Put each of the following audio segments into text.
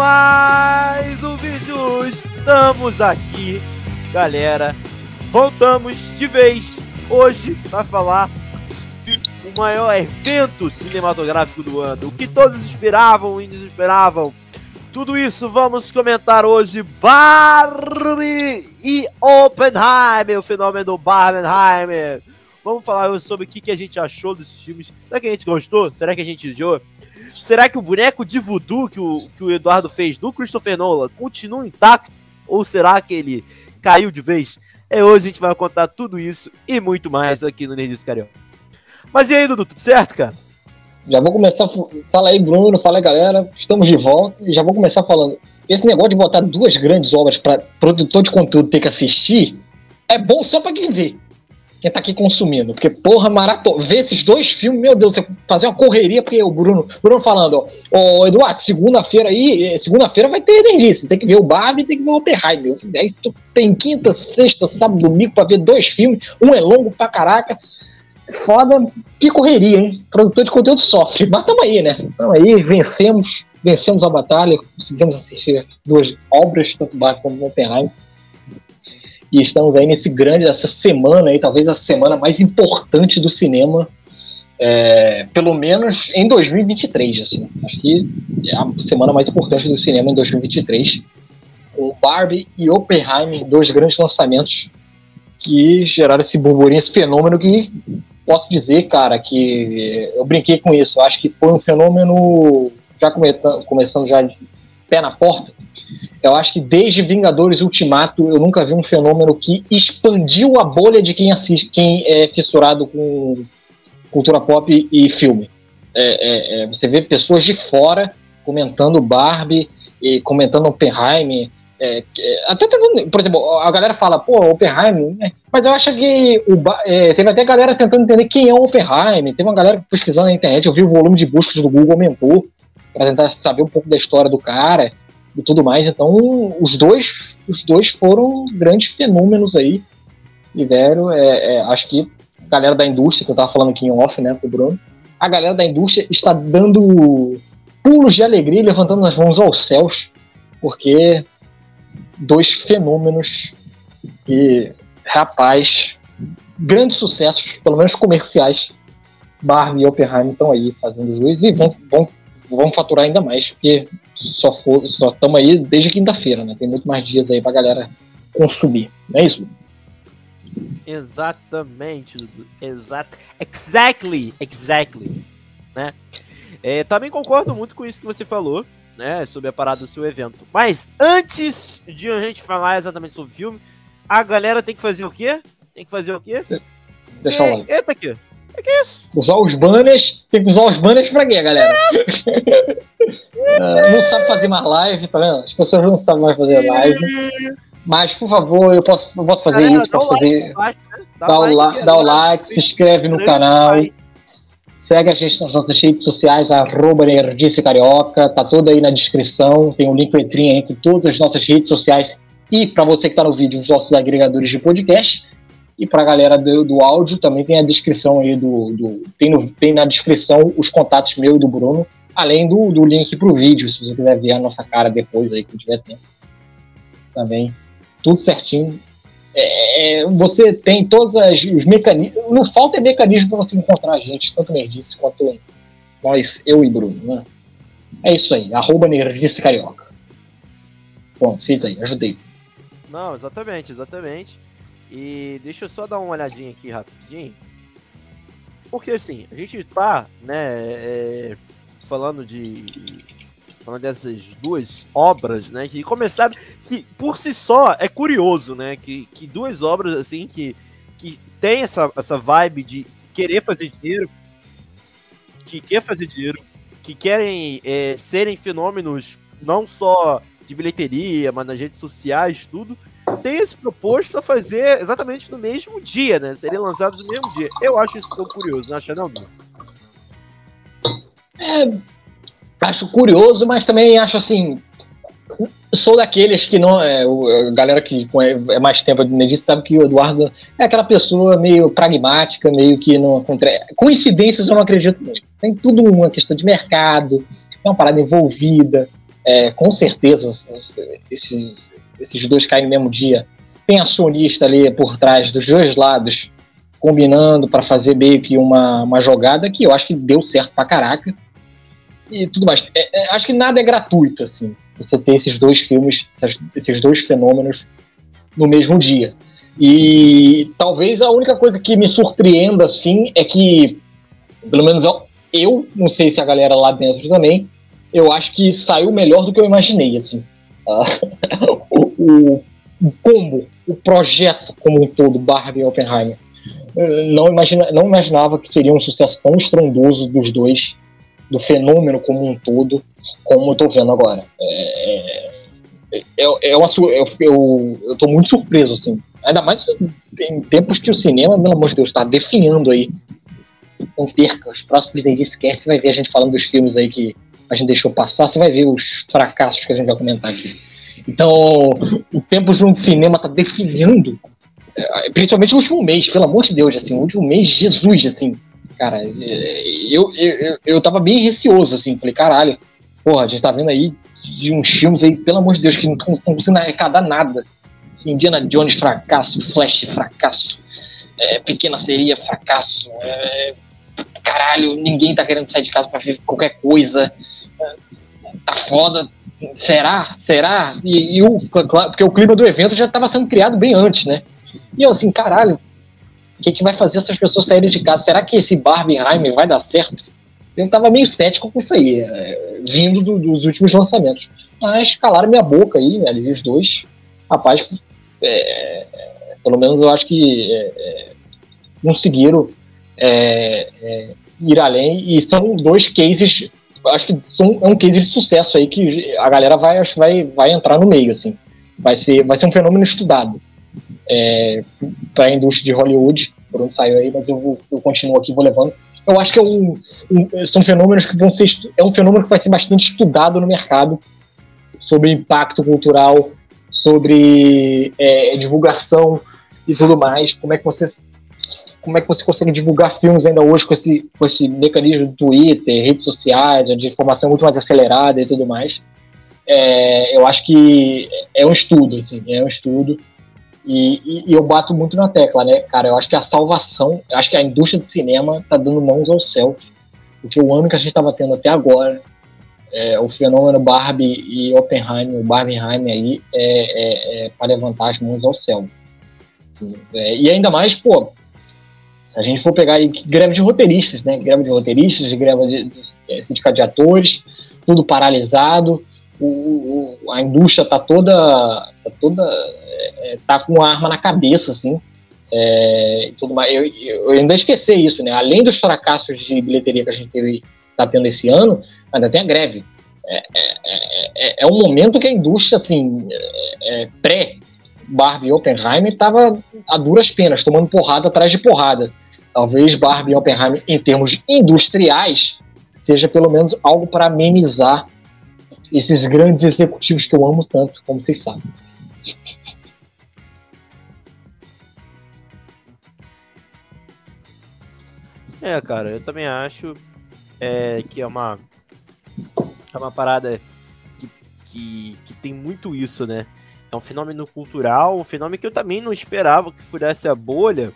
mais um vídeo. Estamos aqui, galera. Voltamos de vez hoje para falar do maior evento cinematográfico do ano. O que todos esperavam e desesperavam. Tudo isso vamos comentar hoje. Barbie e Oppenheimer, o fenômeno do Barbenheimer. Vamos falar sobre o que, a gente achou desses filmes. Será que a gente gostou? Será que a gente odiou? Será que o boneco de voodoo que o, que o Eduardo fez do Christopher Nolan continua intacto? Ou será que ele caiu de vez? É hoje a gente vai contar tudo isso e muito mais aqui no Nerdice Carioca. Mas e aí, Dudu, tudo certo, cara? Já vou começar. Fala aí, Bruno. Fala aí, galera. Estamos de volta e já vou começar falando. Esse negócio de botar duas grandes obras para produtor de conteúdo ter que assistir é bom só para quem vê quem tá aqui consumindo. Porque, porra, maratona. Ver esses dois filmes, meu Deus, você fazer uma correria, porque o Bruno, Bruno falando, ó, ô Eduardo, segunda-feira aí, eh, segunda-feira vai ter energia. Tem que ver o Barbie tem que ver o Oppenheimer. Aí tem quinta, sexta, sábado, domingo pra ver dois filmes. Um é longo pra caraca. Foda, que correria, hein? Produtor de conteúdo sofre. Mas tamo aí, né? Tamo aí, vencemos. Vencemos a batalha, conseguimos assistir duas obras, tanto Barbie como Oppenheimer. E estamos aí nesse grande, essa semana aí, talvez a semana mais importante do cinema, é, pelo menos em 2023, assim. Acho que é a semana mais importante do cinema em 2023. O Barbie e Oppenheimer, dois grandes lançamentos que geraram esse burburinho, esse fenômeno que posso dizer, cara, que eu brinquei com isso. Acho que foi um fenômeno já começando já pé na porta, eu acho que desde Vingadores Ultimato eu nunca vi um fenômeno que expandiu a bolha de quem assiste, quem é fissurado com cultura pop e filme. É, é, é, você vê pessoas de fora comentando Barbie e comentando Oppenheimer. É, é, até tentando, por exemplo, a galera fala, pô, Oppenheimer, né? mas eu acho que o, é, teve até galera tentando entender quem é o Oppenheimer. Teve uma galera pesquisando na internet, eu vi o volume de buscas do Google aumentou para tentar saber um pouco da história do cara e tudo mais. Então, os dois, os dois foram grandes fenômenos aí. E, velho, é, é, acho que a galera da indústria, que eu tava falando aqui em off, né, com o Bruno, a galera da indústria está dando pulos de alegria, levantando as mãos aos céus, porque dois fenômenos e, rapaz, grandes sucessos, pelo menos comerciais, Barbie e Oppenheimer estão aí fazendo juiz e vão, vão, vão faturar ainda mais, porque só estamos aí desde quinta-feira, né? Tem muito mais dias aí pra galera consumir, não é isso? Exatamente, Exato. Exactly, exactly, né? É, também concordo muito com isso que você falou, né, sobre a parada do seu evento. Mas antes de a gente falar exatamente sobre o filme, a galera tem que fazer o quê? Tem que fazer o quê? Deixa eu lá. Eita aqui. É que isso? Usar os banners. Tem que usar os banners pra quê, galera? uh, não sabe fazer mais live, tá vendo? As pessoas não sabem mais fazer live. Mas, por favor, eu posso, eu posso fazer isso, posso fazer. Like, né? Dá, dá, o like, dá o like, se inscreve no canal. Segue a gente nas nossas redes sociais, arroba Nerdice Carioca, tá tudo aí na descrição, tem um link entre todas as nossas redes sociais e para você que está no vídeo, os nossos agregadores de podcast. E para a galera do, do, áudio, também tem a descrição aí do. do tem, no, tem, na descrição os contatos meu e do Bruno, além do, do link para o vídeo, se você quiser ver a nossa cara depois aí, que tiver tempo. Também. Tudo certinho. É, você tem todos os mecanismos. Não falta é mecanismo para você encontrar a gente, tanto Nerdice quanto nós, eu e Bruno, né? É isso aí, arroba Nerdice Carioca. Pronto, fiz aí, ajudei. Não, exatamente, exatamente. E deixa eu só dar uma olhadinha aqui rapidinho. Porque assim, a gente tá, né, é, falando de. Falando dessas duas obras, né? Que começaram. Que por si só é curioso, né? Que, que duas obras assim que, que tem essa, essa vibe de querer fazer dinheiro. Que quer fazer dinheiro. Que querem é, serem fenômenos não só de bilheteria, mas nas redes sociais, tudo tem se proposto a fazer exatamente no mesmo dia, né? Serem lançados no mesmo dia. Eu acho isso tão curioso, não acha não, É, acho curioso, mas também acho assim. Sou daqueles que não. É, a galera que é mais tempo de Nedis sabe que o Eduardo é aquela pessoa meio pragmática, meio que não. Coincidências eu não acredito muito. Tem tudo uma questão de mercado, é uma parada envolvida é, com certeza esses, esses dois caem no mesmo dia. Tem acionista ali por trás dos dois lados, combinando para fazer meio que uma, uma jogada que eu acho que deu certo pra caraca. E tudo mais. É, é, acho que nada é gratuito, assim, você ter esses dois filmes, esses dois fenômenos no mesmo dia. E talvez a única coisa que me surpreenda, assim, é que, pelo menos eu, não sei se a galera lá dentro também, eu acho que saiu melhor do que eu imaginei, assim. o, o, o, combo, o projeto como um todo, Barbie e Oppenheimer. Não, imagina, não imaginava que seria um sucesso tão estrondoso dos dois, do fenômeno como um todo, como eu tô vendo agora. É, é, é, é uma, eu, eu, eu tô muito surpreso, assim. Ainda mais em tempos que o cinema, pelo amor de Deus, está definhando aí. Não perca, os próximos Davis Cast, você vai ver a gente falando dos filmes aí que a gente deixou passar, você vai ver os fracassos que a gente vai comentar aqui. Então, o tempo de um cinema está definindo, é, principalmente no último mês, pelo amor de Deus, assim, o último mês, Jesus, assim, cara, é, eu, eu, eu tava bem receoso, assim, falei, caralho, porra, a gente tá vendo aí de uns filmes aí, pelo amor de Deus, que não estão conseguindo arrecadar nada. Assim, Indiana Jones, fracasso, Flash, fracasso, é, Pequena Seria, fracasso, é, caralho, ninguém tá querendo sair de casa para ver qualquer coisa, é, tá foda, será? Será? E, e, o, porque o clima do evento já estava sendo criado bem antes, né? E eu assim, caralho, o que, que vai fazer essas pessoas saírem de casa? Será que esse Barbenheimer vai dar certo? Eu tava meio cético com isso aí, é, vindo do, dos últimos lançamentos. Mas calaram minha boca aí, né, ali, os dois. Rapaz, é, pelo menos eu acho que é, é conseguiram é, é, ir além e são dois cases acho que é um case de sucesso aí que a galera vai acho vai vai entrar no meio assim vai ser vai ser um fenômeno estudado é, para a indústria de Hollywood por onde saiu aí mas eu, eu continuo aqui vou levando eu acho que é um, um, são fenômenos que vão ser é um fenômeno que vai ser bastante estudado no mercado sobre impacto cultural sobre é, divulgação e tudo mais. Como é que você como é que você consegue divulgar filmes ainda hoje com esse, com esse mecanismo do Twitter, redes sociais, onde a informação é muito mais acelerada e tudo mais. É, eu acho que é um estudo, assim, é um estudo. E, e, e, eu bato muito na tecla, né, cara? Eu acho que a salvação, eu acho que a indústria do cinema tá dando mãos ao céu. Porque o ano que a gente estava tendo até agora é, o fenômeno Barbie e Oppenheimer, o Barbenheimer aí, é, é, é para levantar as mãos ao céu. Assim, e ainda mais, pô, se a gente for pegar aí greve de roteiristas, né? Greve de roteiristas, greve de, de, de sindicato de atores, tudo paralisado, o, o, a indústria tá toda, tá toda, é, tá com arma na cabeça, assim, é, tudo mais. Eu, eu, ainda esqueci isso, né? Além dos fracassos de bilheteria que a gente teve, tá tendo esse ano, ainda tem a greve. É, é, é, é um momento que a indústria, assim, é, é, pré Barbie Oppenheimer estava a duras penas, tomando porrada atrás de porrada. Talvez Barbie Oppenheimer, em termos industriais, seja pelo menos algo para amenizar esses grandes executivos que eu amo tanto, como vocês sabem. É, cara, eu também acho é, que é uma, é uma parada que, que, que tem muito isso, né? É um fenômeno cultural, um fenômeno que eu também não esperava que furasse a bolha,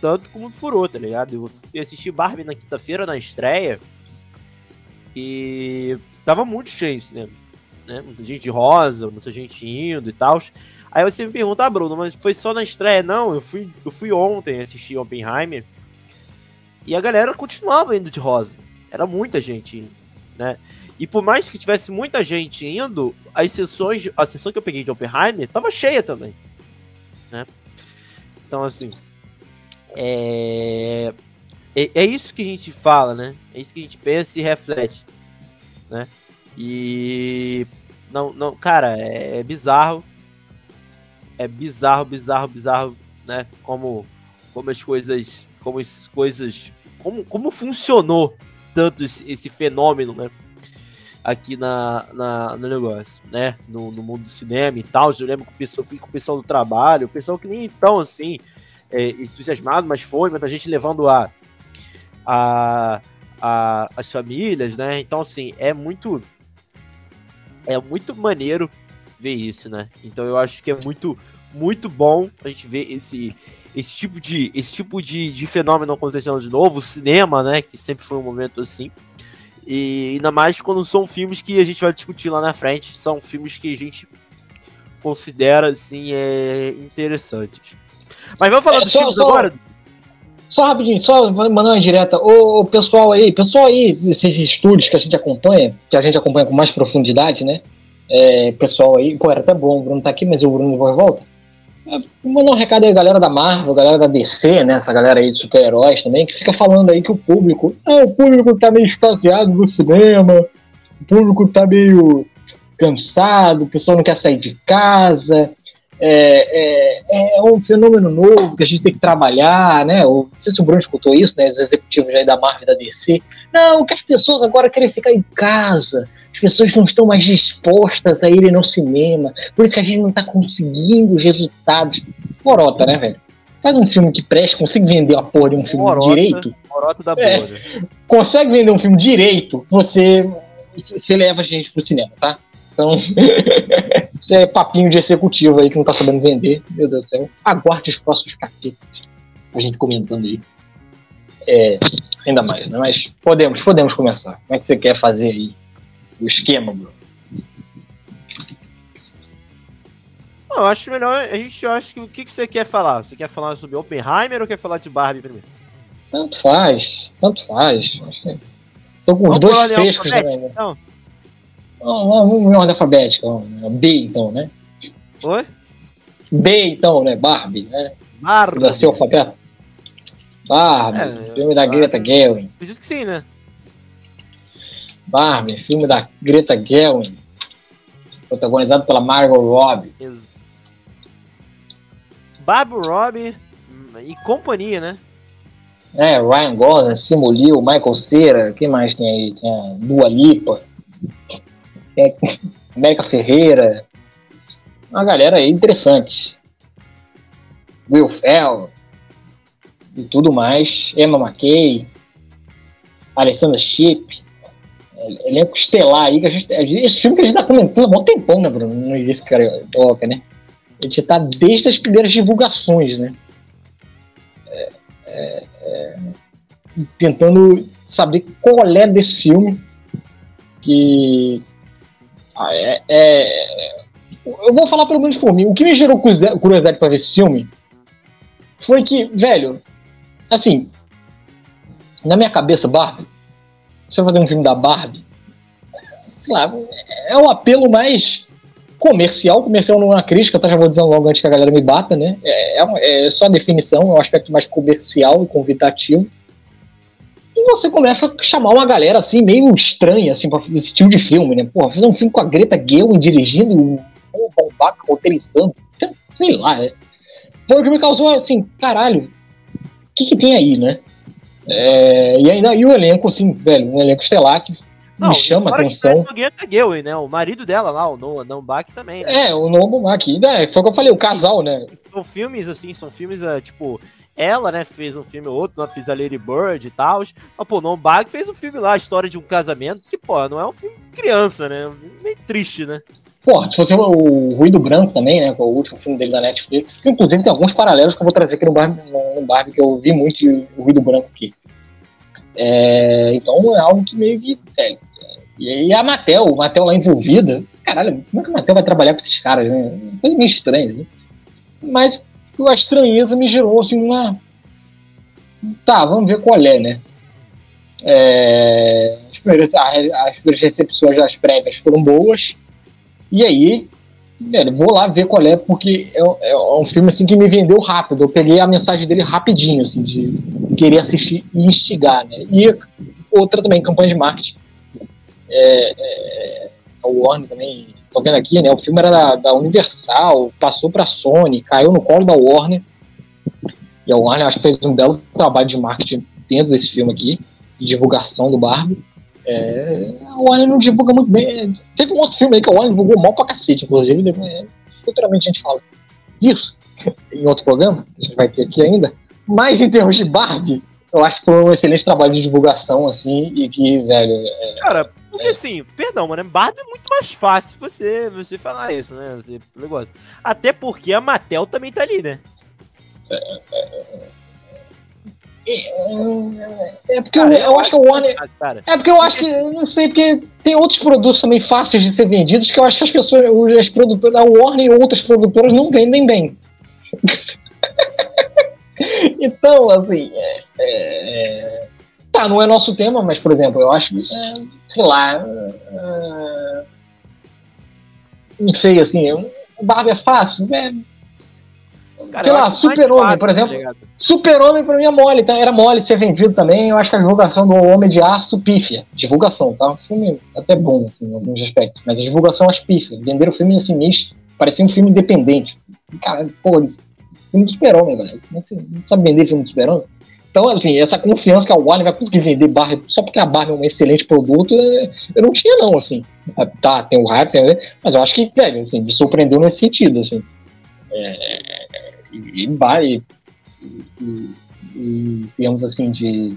tanto como furou, tá ligado? Eu assisti Barbie na quinta-feira, na estreia, e tava muito cheio esse cinema. Né? Muita gente rosa, muita gente indo e tal. Aí você me pergunta, ah, Bruno, mas foi só na estreia? Não, eu fui, eu fui ontem assistir Oppenheimer e a galera continuava indo de rosa. Era muita gente indo, né? E por mais que tivesse muita gente indo, as sessões, a sessão que eu peguei de Oppenheimer tava cheia também, né? Então, assim, é... é, é isso que a gente fala, né? É isso que a gente pensa e reflete, né? E não, não, cara, é, é bizarro, é bizarro, bizarro, bizarro, né? Como, como as coisas como as coisas. Como, como funcionou tanto esse, esse fenômeno, né? Aqui na, na, no negócio, né? No, no, mundo do cinema e tal. Eu lembro que o pessoal, fui com o pessoal do trabalho, o pessoal que nem tão assim, é, entusiasmado, mas foi, muita gente levando a, a, a, as famílias, né? Então, assim, é muito. é muito maneiro ver isso, né? Então eu acho que é muito, muito bom a gente ver esse, esse tipo de, esse tipo de, de fenômeno acontecendo de novo, o cinema, né? Que sempre foi um momento assim. E ainda mais quando são filmes que a gente vai discutir lá na frente, são filmes que a gente considera assim é, interessantes. Mas vamos falar é, dos só, filmes só, agora? Só rapidinho, só mandar uma direta. Ô, pessoal aí, pessoal aí, esses estúdios que a gente acompanha, que a gente acompanha com mais profundidade, né? É, pessoal aí, pô, era até bom, o Bruno tá aqui, mas o Bruno vai volta. É, mandar um recado aí, galera da Marvel, galera da DC, né? Essa galera aí de super-heróis também, que fica falando aí que o público. Ah, o público tá meio extasiado no cinema, o público tá meio cansado, o pessoal não quer sair de casa. É, é, é, um fenômeno novo que a gente tem que trabalhar, né? não sei se o Bruno escutou isso, né? Os executivos aí da Marvel e da DC. Não, que as pessoas agora querem ficar em casa. As pessoas não estão mais dispostas a irem no cinema. Por isso que a gente não está conseguindo os resultados. Morota, né, velho? Faz um filme que preste, consegue vender a porra de um filme Morota, direito. Morota da é, consegue vender um filme direito, você, você leva a gente pro cinema, tá? Então, isso é papinho de executivo aí que não tá sabendo vender. Meu Deus do céu. Aguarde os próximos capítulos. A gente comentando aí. É, ainda mais, né? Mas podemos, podemos começar. Como é que você quer fazer aí o esquema, Bruno? eu acho melhor. A gente acha que o que, que você quer falar? Você quer falar sobre Oppenheimer ou quer falar de Barbie primeiro? Tanto faz, tanto faz. Tô com os dois frescos, né? Então. Vamos em ordem alfabética. B, então, né? Oi? B, então, né? Barbie, né? Barbie. Da seu alfabeto. Barbie, é, filme da Greta Gerwig. Acredito que sim, né? Barbie, filme da Greta Gerwig. Protagonizado pela Margot Robbie. Ex Barbie Robbie e companhia, né? É, Ryan Gosling, Simu Liu, Michael Cera, quem mais tem aí? Tem a Dua Lipa é, América Ferreira, uma galera aí interessante. Will Fell e tudo mais, Emma McKay, Alessandra Chip, é, elenco estelar aí, que a gente, esse filme que a gente tá comentando há um tempão, né, Bruno? No início toca, né? A gente tá desde as primeiras divulgações, né? É, é, é, tentando saber qual é desse filme que ah, é, é, eu vou falar pelo menos por mim. O que me gerou curiosidade para ver esse filme foi que, velho, assim, na minha cabeça, Barbie, você vai fazer um filme da Barbie, sei lá, é o apelo mais comercial. Comercial não é uma crítica, tá? Já vou dizendo logo antes que a galera me bata, né? É, é, é só definição, é um aspecto mais comercial e convidativo. E você começa a chamar uma galera assim, meio estranha, assim, pra esse tipo de filme, né? Porra, fazer um filme com a Greta Gerwig dirigindo e o Paul Bach roteirizando, sei lá, é. Foi o que me causou assim, caralho, o que que tem aí, né? É, e ainda e o elenco, assim, velho, um elenco estelar que não, me chama a atenção. Que Greta Gerwig, né? O marido dela lá, o Noah Bach também, né? É, o Noah Bach, né? foi o que eu falei, o casal, né? São filmes, assim, são filmes, uh, tipo, ela, né, fez um filme ou outro, não fez a Lady Bird e tal. Mas, pô, Non Bag fez um filme lá, a história de um casamento, que, pô, não é um filme criança, né? Meio triste, né? Pô, se fosse o Ruído Branco também, né? Que é o último filme dele da Netflix, que inclusive tem alguns paralelos que eu vou trazer aqui no Barbie, no Barbie que eu vi muito o Ruído Branco aqui. É, então é algo que meio que. É, e a Mattel, o Mattel lá envolvida, caralho, como é que a Mattel vai trabalhar com esses caras, né? Coisa meio estranha, né? Mas a estranheza me gerou assim uma. Tá, vamos ver qual é, né? É... As, primeiras, as primeiras recepções das prévias foram boas. E aí, velho, vou lá ver qual é, porque é, é, um filme assim que me vendeu rápido. Eu peguei a mensagem dele rapidinho, assim, de querer assistir e instigar, né? E outra também, campanha de marketing. É, é, a Warner também tô vendo aqui, né? O filme era da, da Universal, passou pra Sony, caiu no colo da Warner. E a Warner acho que fez um belo trabalho de marketing dentro desse filme aqui, de divulgação do Barbie. É, a Warner não divulga muito bem. Teve um outro filme aí que a Warner divulgou mal pra cacete, inclusive. Né? Futuramente a gente fala disso em outro programa, a gente vai ter aqui ainda. Mas em termos de Barbie, eu acho que foi um excelente trabalho de divulgação, assim, e que, velho. É... Cara, Porque assim, perdão, mano, Barbie é muito mais fácil você, você falar isso, né? Você negócio. Até porque a Mattel também tá ali, né? É, é, é, é porque cara, eu, eu, acho que o Warner. É porque eu acho que. Não sei, porque tem outros produtos também fáceis de ser vendidos que eu acho que as pessoas, as produtoras, a Warner e outras produtoras não vendem bem. então, assim. É, é, tá, não é nosso tema, mas, por exemplo, eu acho. É, sei lá. É, não sei, assim. O Barbie é fácil? É, Cara, Sei lá, Super-Homem, por exemplo. Tá Super-Homem pra mim é mole, tá? era mole de ser vendido também. Eu acho que a divulgação do Homem de Aço pífia. Divulgação, tá? Um filme até bom, assim, em alguns aspectos. Mas a divulgação acho pífia. Venderam o filme assim, misto. Parecia um filme independente. Cara, pô, filme do Super-Homem, velho. Não sabe vender filme do Super-Homem? Então, assim, essa confiança que a Warner vai conseguir vender Barbie só porque a Barbie é um excelente produto, eu não tinha, não, assim. Tá, tem o hype, mas eu acho que, velho, assim, me surpreendeu nesse sentido, assim. É, e, vai e, digamos assim, de.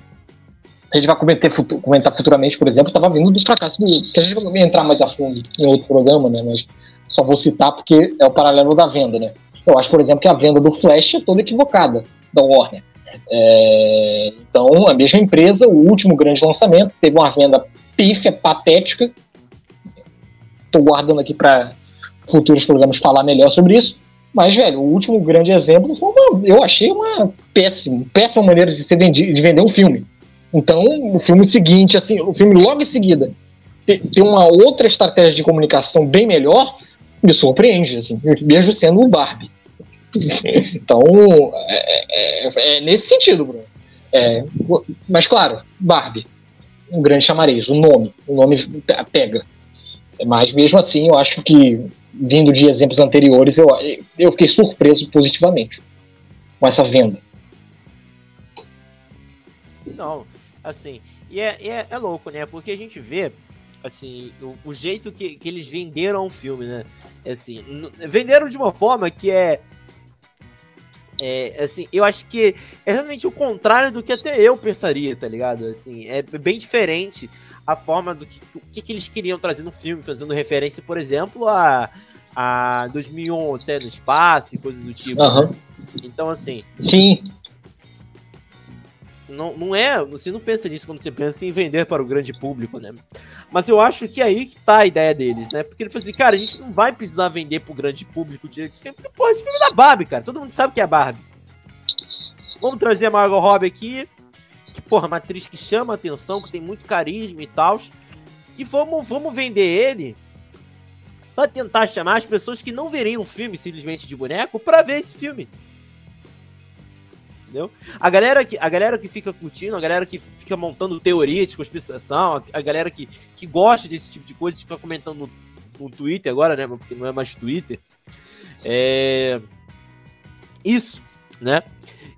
A gente vai comentar, comentar futuramente, por exemplo, estava vindo do fracasso do. que a gente vai entrar mais a fundo em outro programa, né? Mas só vou citar porque é o paralelo da venda, né? Eu acho, por exemplo, que a venda do Flash é toda equivocada da Warner. É, então, a mesma empresa, o último grande lançamento, teve uma venda pífia, patética. Estou guardando aqui para futuros programas falar melhor sobre isso. Mas, velho, o último grande exemplo foi uma, eu achei uma péssima, péssima maneira de, ser vendi, de vender um filme. Então, o filme seguinte, assim, o filme logo em seguida, ter uma outra estratégia de comunicação bem melhor, me surpreende, assim, mesmo sendo um Barbie. então, é, é, é, nesse sentido, Bruno. É, mas, claro, Barbie, um grande chamariz, o nome, o nome pega. Mas, mesmo assim, eu acho que vindo de exemplos anteriores, eu, eu fiquei surpreso positivamente com essa venda. Não, assim, e é, é, é louco, né? Porque a gente vê, assim, o, o jeito que, que eles venderam o filme, né? Assim, venderam de uma forma que é é, assim, eu acho que é exatamente o contrário do que até eu pensaria, tá ligado? Assim, é bem diferente a forma do que, que, que eles queriam trazer no filme, fazendo referência, por exemplo, a, a 2011, sei, no espaço e coisas do tipo. Uhum. Então, assim. Sim. Não, não é. Você não pensa nisso quando você pensa em vender para o grande público, né? Mas eu acho que é aí que tá a ideia deles, né? Porque ele falou assim, cara, a gente não vai precisar vender para o grande público direito filme, porque, pô, esse filme é da Barbie, cara. Todo mundo sabe que é Barbie. Vamos trazer a Margot Robbie aqui, que, porra, uma atriz que chama atenção, que tem muito carisma e tal. E vamos, vamos vender ele para tentar chamar as pessoas que não veriam o filme simplesmente de boneco para ver esse filme. Entendeu? A galera, que, a galera que fica curtindo, a galera que fica montando teoria de conspiração, a galera que, que gosta desse tipo de coisa, fica comentando no, no Twitter agora, né? Porque não é mais Twitter. É... Isso, né?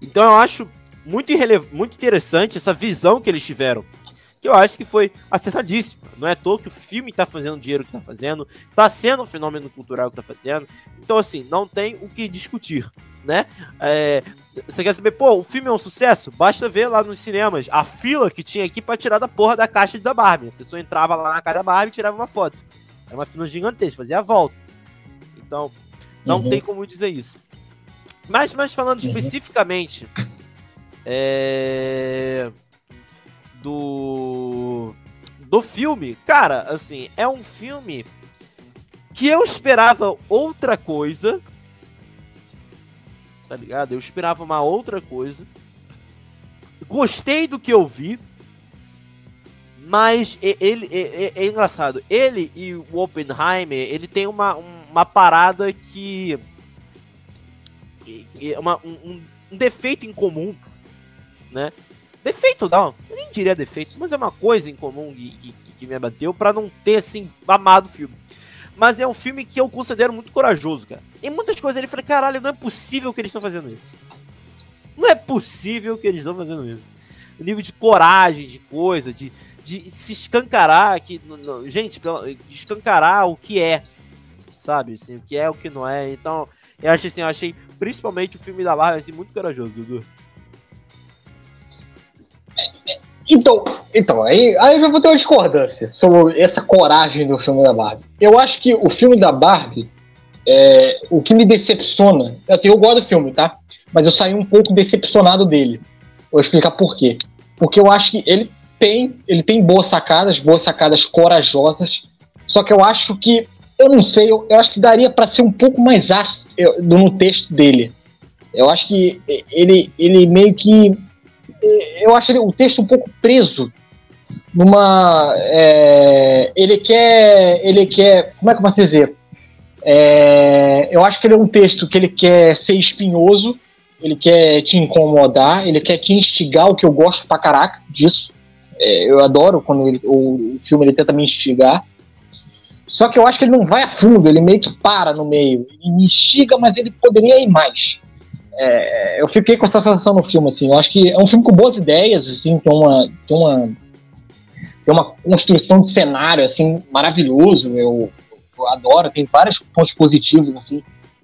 Então eu acho muito, muito interessante essa visão que eles tiveram. Que eu acho que foi acertadíssima. Não é à toa que o filme tá fazendo o dinheiro que tá fazendo, tá sendo um fenômeno cultural que tá fazendo. Então, assim, não tem o que discutir, né? É, você quer saber, pô, o filme é um sucesso? Basta ver lá nos cinemas a fila que tinha aqui pra tirar da porra da caixa da Barbie. A pessoa entrava lá na cara da Barbie e tirava uma foto. Era uma fila gigantesca, fazia a volta. Então, não uhum. tem como dizer isso. Mas, mas falando uhum. especificamente é, do do filme, cara, assim, é um filme que eu esperava outra coisa. Tá ligado? Eu esperava uma outra coisa. Gostei do que eu vi. Mas ele é, é, é engraçado. Ele e o Oppenheimer, ele tem uma, uma parada que. Uma, um, um defeito em comum né? Defeito não, eu nem diria defeito, mas é uma coisa em comum que, que, que me abateu para não ter, assim, amado o filme. Mas é um filme que eu considero muito corajoso, cara. Em muitas coisas ele falei, caralho, não é possível que eles estão fazendo isso. Não é possível que eles estão fazendo isso. O nível de coragem, de coisa, de, de se escancarar, que, gente, de escancarar o que é, sabe? Assim, o que é, o que não é. Então, eu achei assim, eu achei principalmente o filme da Marvel assim, muito corajoso, Dudu. Então, então aí, aí eu já vou ter uma discordância sobre essa coragem do filme da Barbie. Eu acho que o filme da Barbie, é, o que me decepciona, assim, eu gosto do filme, tá? Mas eu saí um pouco decepcionado dele. Vou explicar por quê. Porque eu acho que ele tem, ele tem boas sacadas, boas sacadas corajosas, só que eu acho que, eu não sei, eu, eu acho que daria para ser um pouco mais ácido no texto dele. Eu acho que ele, ele meio que eu acho ele, o texto um pouco preso numa. É, ele quer. Ele quer. Como é que eu posso dizer? É, eu acho que ele é um texto que ele quer ser espinhoso, ele quer te incomodar, ele quer te instigar, o que eu gosto pra caraca disso. É, eu adoro quando ele, o, o, filme ele tenta me instigar. Só que eu acho que ele não vai a fundo, ele meio que para no meio. Ele me instiga, mas ele poderia ir mais é, eu fiquei com essa sensação no filme, assim. Eu acho que é um filme com boas ideias, assim, tem uma, tem uma, tem uma construção de cenário, assim, maravilhoso. Eu, eu adoro, tem vários pontos positivos, assim,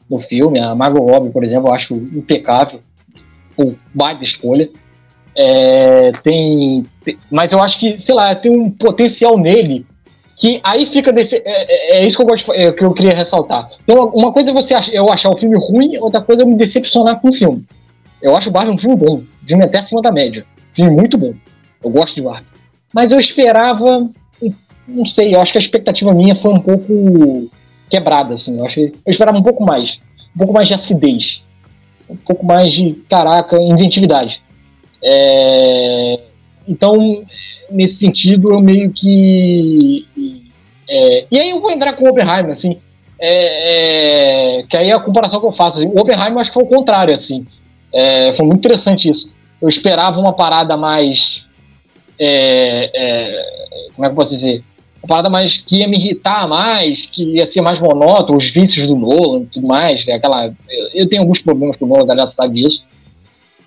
no filme. A Margot Robbie, por exemplo, eu acho impecável. O baita escolha. É, tem, tem, mas eu acho que, sei lá, tem um potencial nele que aí fica desse. É, é, é isso que eu, gosto, é, que eu queria ressaltar. Então, uma coisa é você ach, eu achar o filme ruim, outra coisa é eu me decepcionar com o filme. Eu acho o Barbie um filme bom, filme até acima da média. Filme muito bom. Eu gosto de Barbie. Mas eu esperava. Não sei, eu acho que a expectativa minha foi um pouco quebrada, assim. Eu, acho, eu esperava um pouco mais. Um pouco mais de acidez. Um pouco mais de, caraca, inventividade. É, então, nesse sentido, eu meio que. É, e aí eu vou entrar com o Oppenheimer, assim. É, é, que aí é a comparação que eu faço. Assim, o Oppenheimer acho que foi o contrário, assim. É, foi muito interessante isso. Eu esperava uma parada mais. É, é, como é que eu posso dizer? Uma parada mais que ia me irritar mais, que ia ser mais monótono, os vícios do Nolan e tudo mais. Aquela, eu, eu tenho alguns problemas com o Nolan, a galera sabe disso.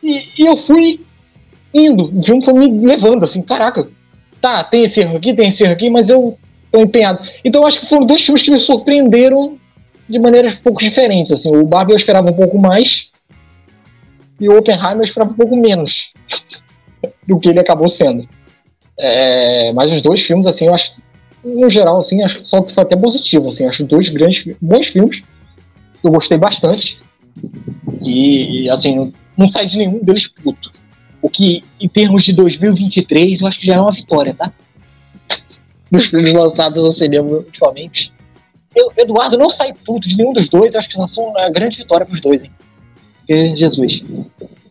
E, e eu fui indo. O filme foi me levando, assim, caraca, tá, tem esse erro aqui, tem esse erro aqui, mas eu tô empenhado. Então acho que foram dois filmes que me surpreenderam de maneiras um pouco diferentes. Assim, o Barbie eu esperava um pouco mais e o Oppenheimer eu esperava um pouco menos do que ele acabou sendo. É, mas os dois filmes, assim, eu acho, no geral, assim, acho que foi até positivo, assim, acho dois grandes, bons filmes. Eu gostei bastante. E, assim, não, não saí de nenhum deles puto. O que, em termos de 2023, eu acho que já é uma vitória, tá? Dos filmes lançados ao cinema ultimamente. Eu, Eduardo não sai puto de nenhum dos dois, eu acho que já são uma grande vitória pros dois, hein? Porque, Jesus.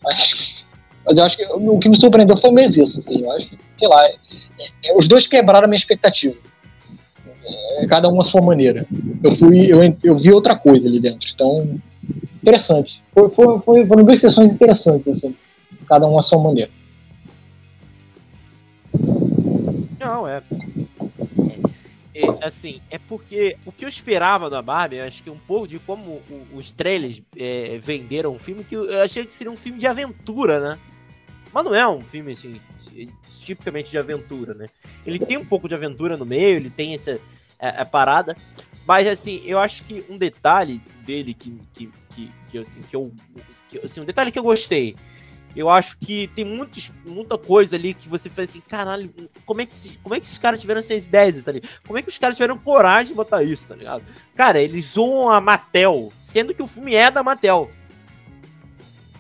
Mas, mas eu acho que o que me surpreendeu foi mesmo isso, assim. Eu acho que, sei lá, é, é, os dois quebraram a minha expectativa. É, cada um à sua maneira. Eu fui, eu, eu vi outra coisa ali dentro. Então, interessante. Foi, foi, foi, foram duas sessões interessantes, assim cada um à sua maneira. Não, é. é. é. assim, é porque o que eu esperava da Barbie, acho que um pouco de como os trailers é, venderam o filme, que eu achei que seria um filme de aventura, né? Mas não é um filme, assim, tipicamente de aventura, né? Ele tem um pouco de aventura no meio, ele tem essa a, a parada, mas, assim, eu acho que um detalhe dele que, que, que, que assim, que eu, que, assim, um detalhe que eu gostei eu acho que tem muitos, muita coisa ali que você faz assim, caralho, como é que, esses, como é que esses caras tiveram essas ideias, tá ligado? Como é que os caras tiveram coragem de botar isso, tá ligado? Cara, eles zoam a Mattel, sendo que o filme é da Mattel.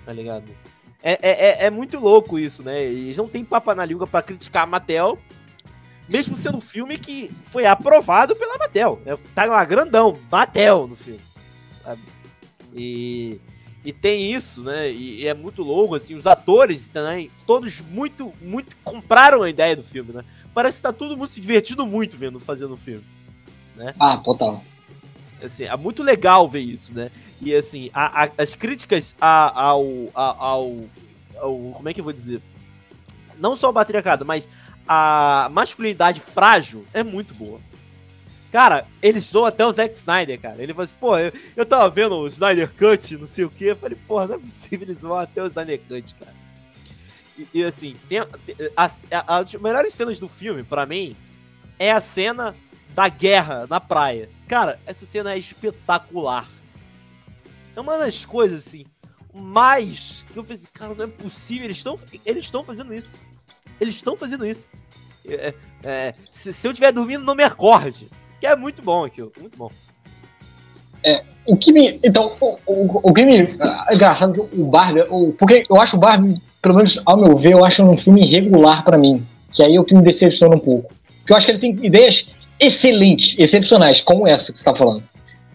Tá ligado? É, é, é, é muito louco isso, né? Eles não tem papa na língua para criticar a Mattel, mesmo sendo um filme que foi aprovado pela Mattel. Né? Tá lá grandão, Mattel no filme. Sabe? E e tem isso, né? E, e, é muito louco, assim, os atores também, todos muito, muito compraram a ideia do filme, né? Parece que tá todo mundo se divertindo muito vendo, fazendo o filme. Né? Ah, total. Assim, é muito legal ver isso, né? E assim, a, a, as críticas a, ao, ao, ao, Como é que eu vou dizer? Não só o patriarcado, mas a masculinidade frágil é muito boa. Cara, eles zoam até o Zack Snyder, cara. Ele falou assim, pô, eu, eu tava vendo o Snyder Cut, não sei o quê. Eu falei, porra, não é possível eles zoam até o Snyder Cut, cara. E, e assim, tem, as, as melhores cenas do filme, para mim, é a cena da guerra na praia. Cara, essa cena é espetacular. É uma das coisas, assim, mais que eu falei assim, cara, não é possível, eles estão eles estão fazendo isso. Eles estão fazendo isso. É, é, se, se, eu estiver dormindo, não me acorde. Que é muito bom aquilo, muito bom. É, o que me. Então, o, o, o que me. É engraçado que o Barbie. O, porque eu acho o Barbie, pelo menos ao meu ver, eu acho um filme irregular para mim. Que aí é o que me decepciona um pouco. Porque eu acho que ele tem ideias excelentes, excepcionais, como essa que você tá falando.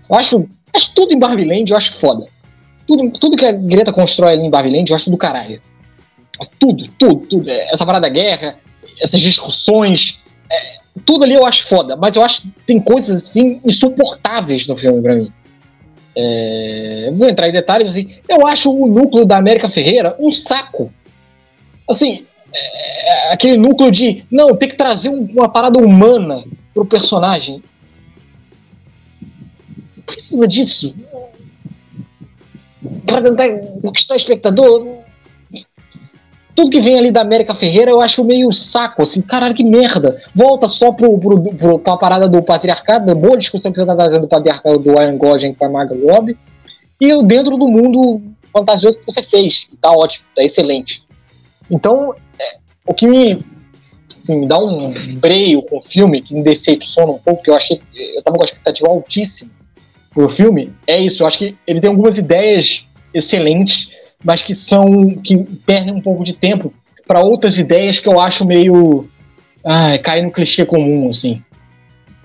Eu acho, acho tudo em Barbie Land, eu acho foda. Tudo, tudo que a Greta constrói ali em Barbie Land, eu acho do caralho. Tudo, tudo, tudo. Essa parada da guerra, essas discussões, é, tudo ali eu acho foda. Mas eu acho que tem coisas, assim, insuportáveis no filme pra mim. É, vou entrar em detalhes, assim. Eu acho o núcleo da América Ferreira um saco. Assim, é, aquele núcleo de. Não, tem que trazer uma parada humana pro personagem. Precisa disso. Pra tentar conquistar o espectador. Tudo que vem ali da América Ferreira eu acho meio saco, assim, caralho, que merda. Volta só pro, pro, pro, pra parada do patriarcado, da boa discussão que você tá trazendo do patriarcado do Iron Gosling com a Margot Robbie. E eu dentro do mundo fantasioso que você fez. Tá ótimo, tá excelente. Então, é, o que me, assim, me dá um breio com o filme, que me decepciona um pouco, que eu achei eu tava com a expectativa altíssima pro filme, é isso. Eu acho que ele tem algumas ideias excelentes, mas que são. que perdem um pouco de tempo para outras ideias que eu acho meio. Ai, cai no clichê comum, assim.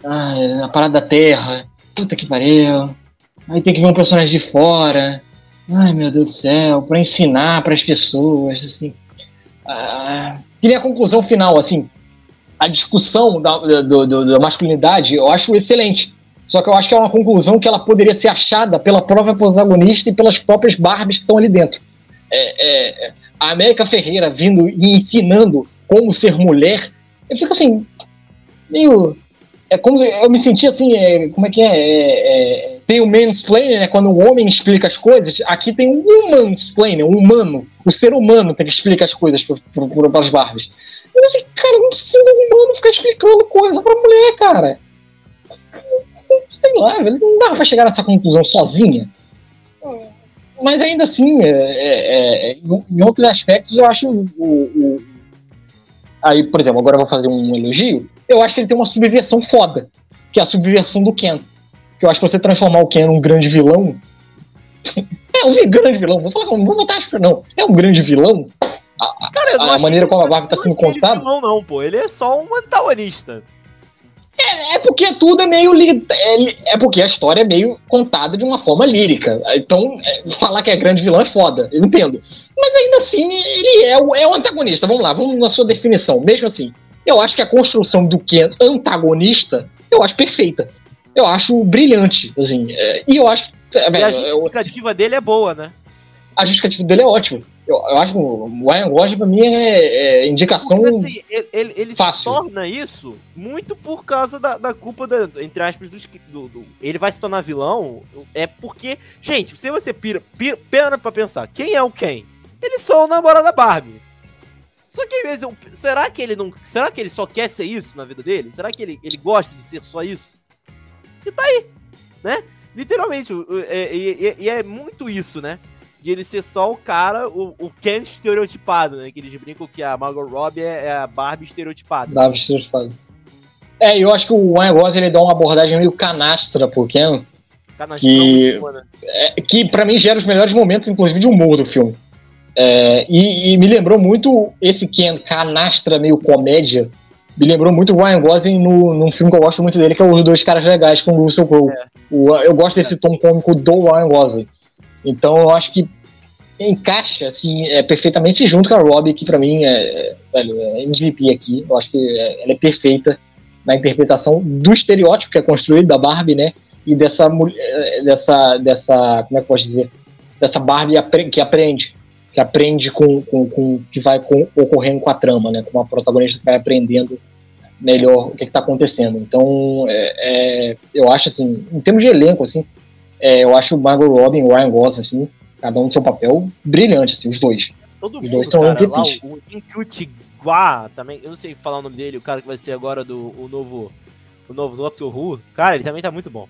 Ai, a parada da terra. Puta que pariu. Aí tem que ver um personagem de fora. Ai, meu Deus do céu, para ensinar para as pessoas, assim. Ah, queria a conclusão final, assim. A discussão da, do, do, da masculinidade eu acho excelente. Só que eu acho que é uma conclusão que ela poderia ser achada pela própria protagonista e pelas próprias Barbies que estão ali dentro. É, é, a América Ferreira vindo e ensinando como ser mulher, eu fico assim, meio. É como eu me senti assim, é, como é que é? é, é tem o mansplaining, né? Quando o homem explica as coisas, aqui tem um mansplaining, um humano. O ser humano tem que explicar as coisas para as Barbies. Eu assim, cara, não precisa do humano ficar explicando coisa pra mulher, cara. Sei lá, não dá pra chegar nessa conclusão sozinha. Mas ainda assim, é, é, é, em outros aspectos, eu acho o, o, Aí, por exemplo, agora eu vou fazer um elogio. Eu acho que ele tem uma subversão foda, que é a subversão do Ken. Que eu acho que você transformar o Ken num grande vilão. é um grande vilão, vou falar, não vou botar não. É um grande vilão. A, Cara, a maneira como a Barbie tá sendo contada. Vilão, não, pô. Ele é só um antagonista. É, é, porque tudo é meio. É, é, porque a história é meio contada de uma forma lírica. Então, é, falar que é grande vilão é foda, eu entendo. Mas ainda assim, ele é o, é o antagonista. Vamos lá, vamos na sua definição. Mesmo assim, eu acho que a construção do Ken antagonista, eu acho perfeita. Eu acho brilhante, assim. E eu acho que. E a justificativa eu, dele é boa, né? A justificativa dele é ótima. Eu, eu acho que o Ryan Gosling, pra mim, é, é indicação Porque, assim, ele, ele, fácil. se torna isso muito por causa da, da culpa, da, entre aspas, do, do, do, Ele vai se tornar vilão, é porque... Gente, se você pira, pira, pena pra pensar, quem é o Ken? Ele só é o namorado da Barbie. Só que às vezes, será que ele não... Será que ele só quer ser isso na vida dele? Será que ele, ele gosta de ser só isso? E tá aí, né? Literalmente, e, e, e é muito isso, né? De ele ser só o cara, o, o Ken estereotipado, né? Que eles brincam que a Margot Robbie é, é a Barbie estereotipada. Barbie estereotipada. É, eu acho que o negócio ele dá uma abordagem meio canastra pro Ken. Canastra que, né? é, que para mim gera os melhores momentos, inclusive, de humor do filme. É, e, e, me lembrou muito esse Ken canastra meio comédia. Me lembrou muito o Ryan Gosling no, num filme que eu gosto muito dele, que é Os Dois Caras Legais com o Russell Crowe. É. eu gosto desse tom cômico do Ryan Gosling. Então eu acho que encaixa assim, é, perfeitamente junto com a Robbie, que para mim é, velho, é MVP aqui. Eu acho que é, ela é perfeita na interpretação do estereótipo que é construído da Barbie, né? E dessa é, dessa dessa como é que eu posso dizer? Dessa Barbie que aprende, que aprende com, com, com que vai com, ocorrendo com a trama, né? Com a protagonista que vai aprendendo melhor o que está acontecendo. Então, é, é, eu acho assim, em termos de elenco, assim, é, eu acho o Margot Robin e o Ryan Gosling, assim, cada um no seu papel, brilhante, assim, os dois. Todo os mundo, dois são cara, lá, o Incutigua também, eu não sei falar o nome dele, o cara que vai ser agora do o novo o novo Doctor Who, cara, ele também tá muito bom.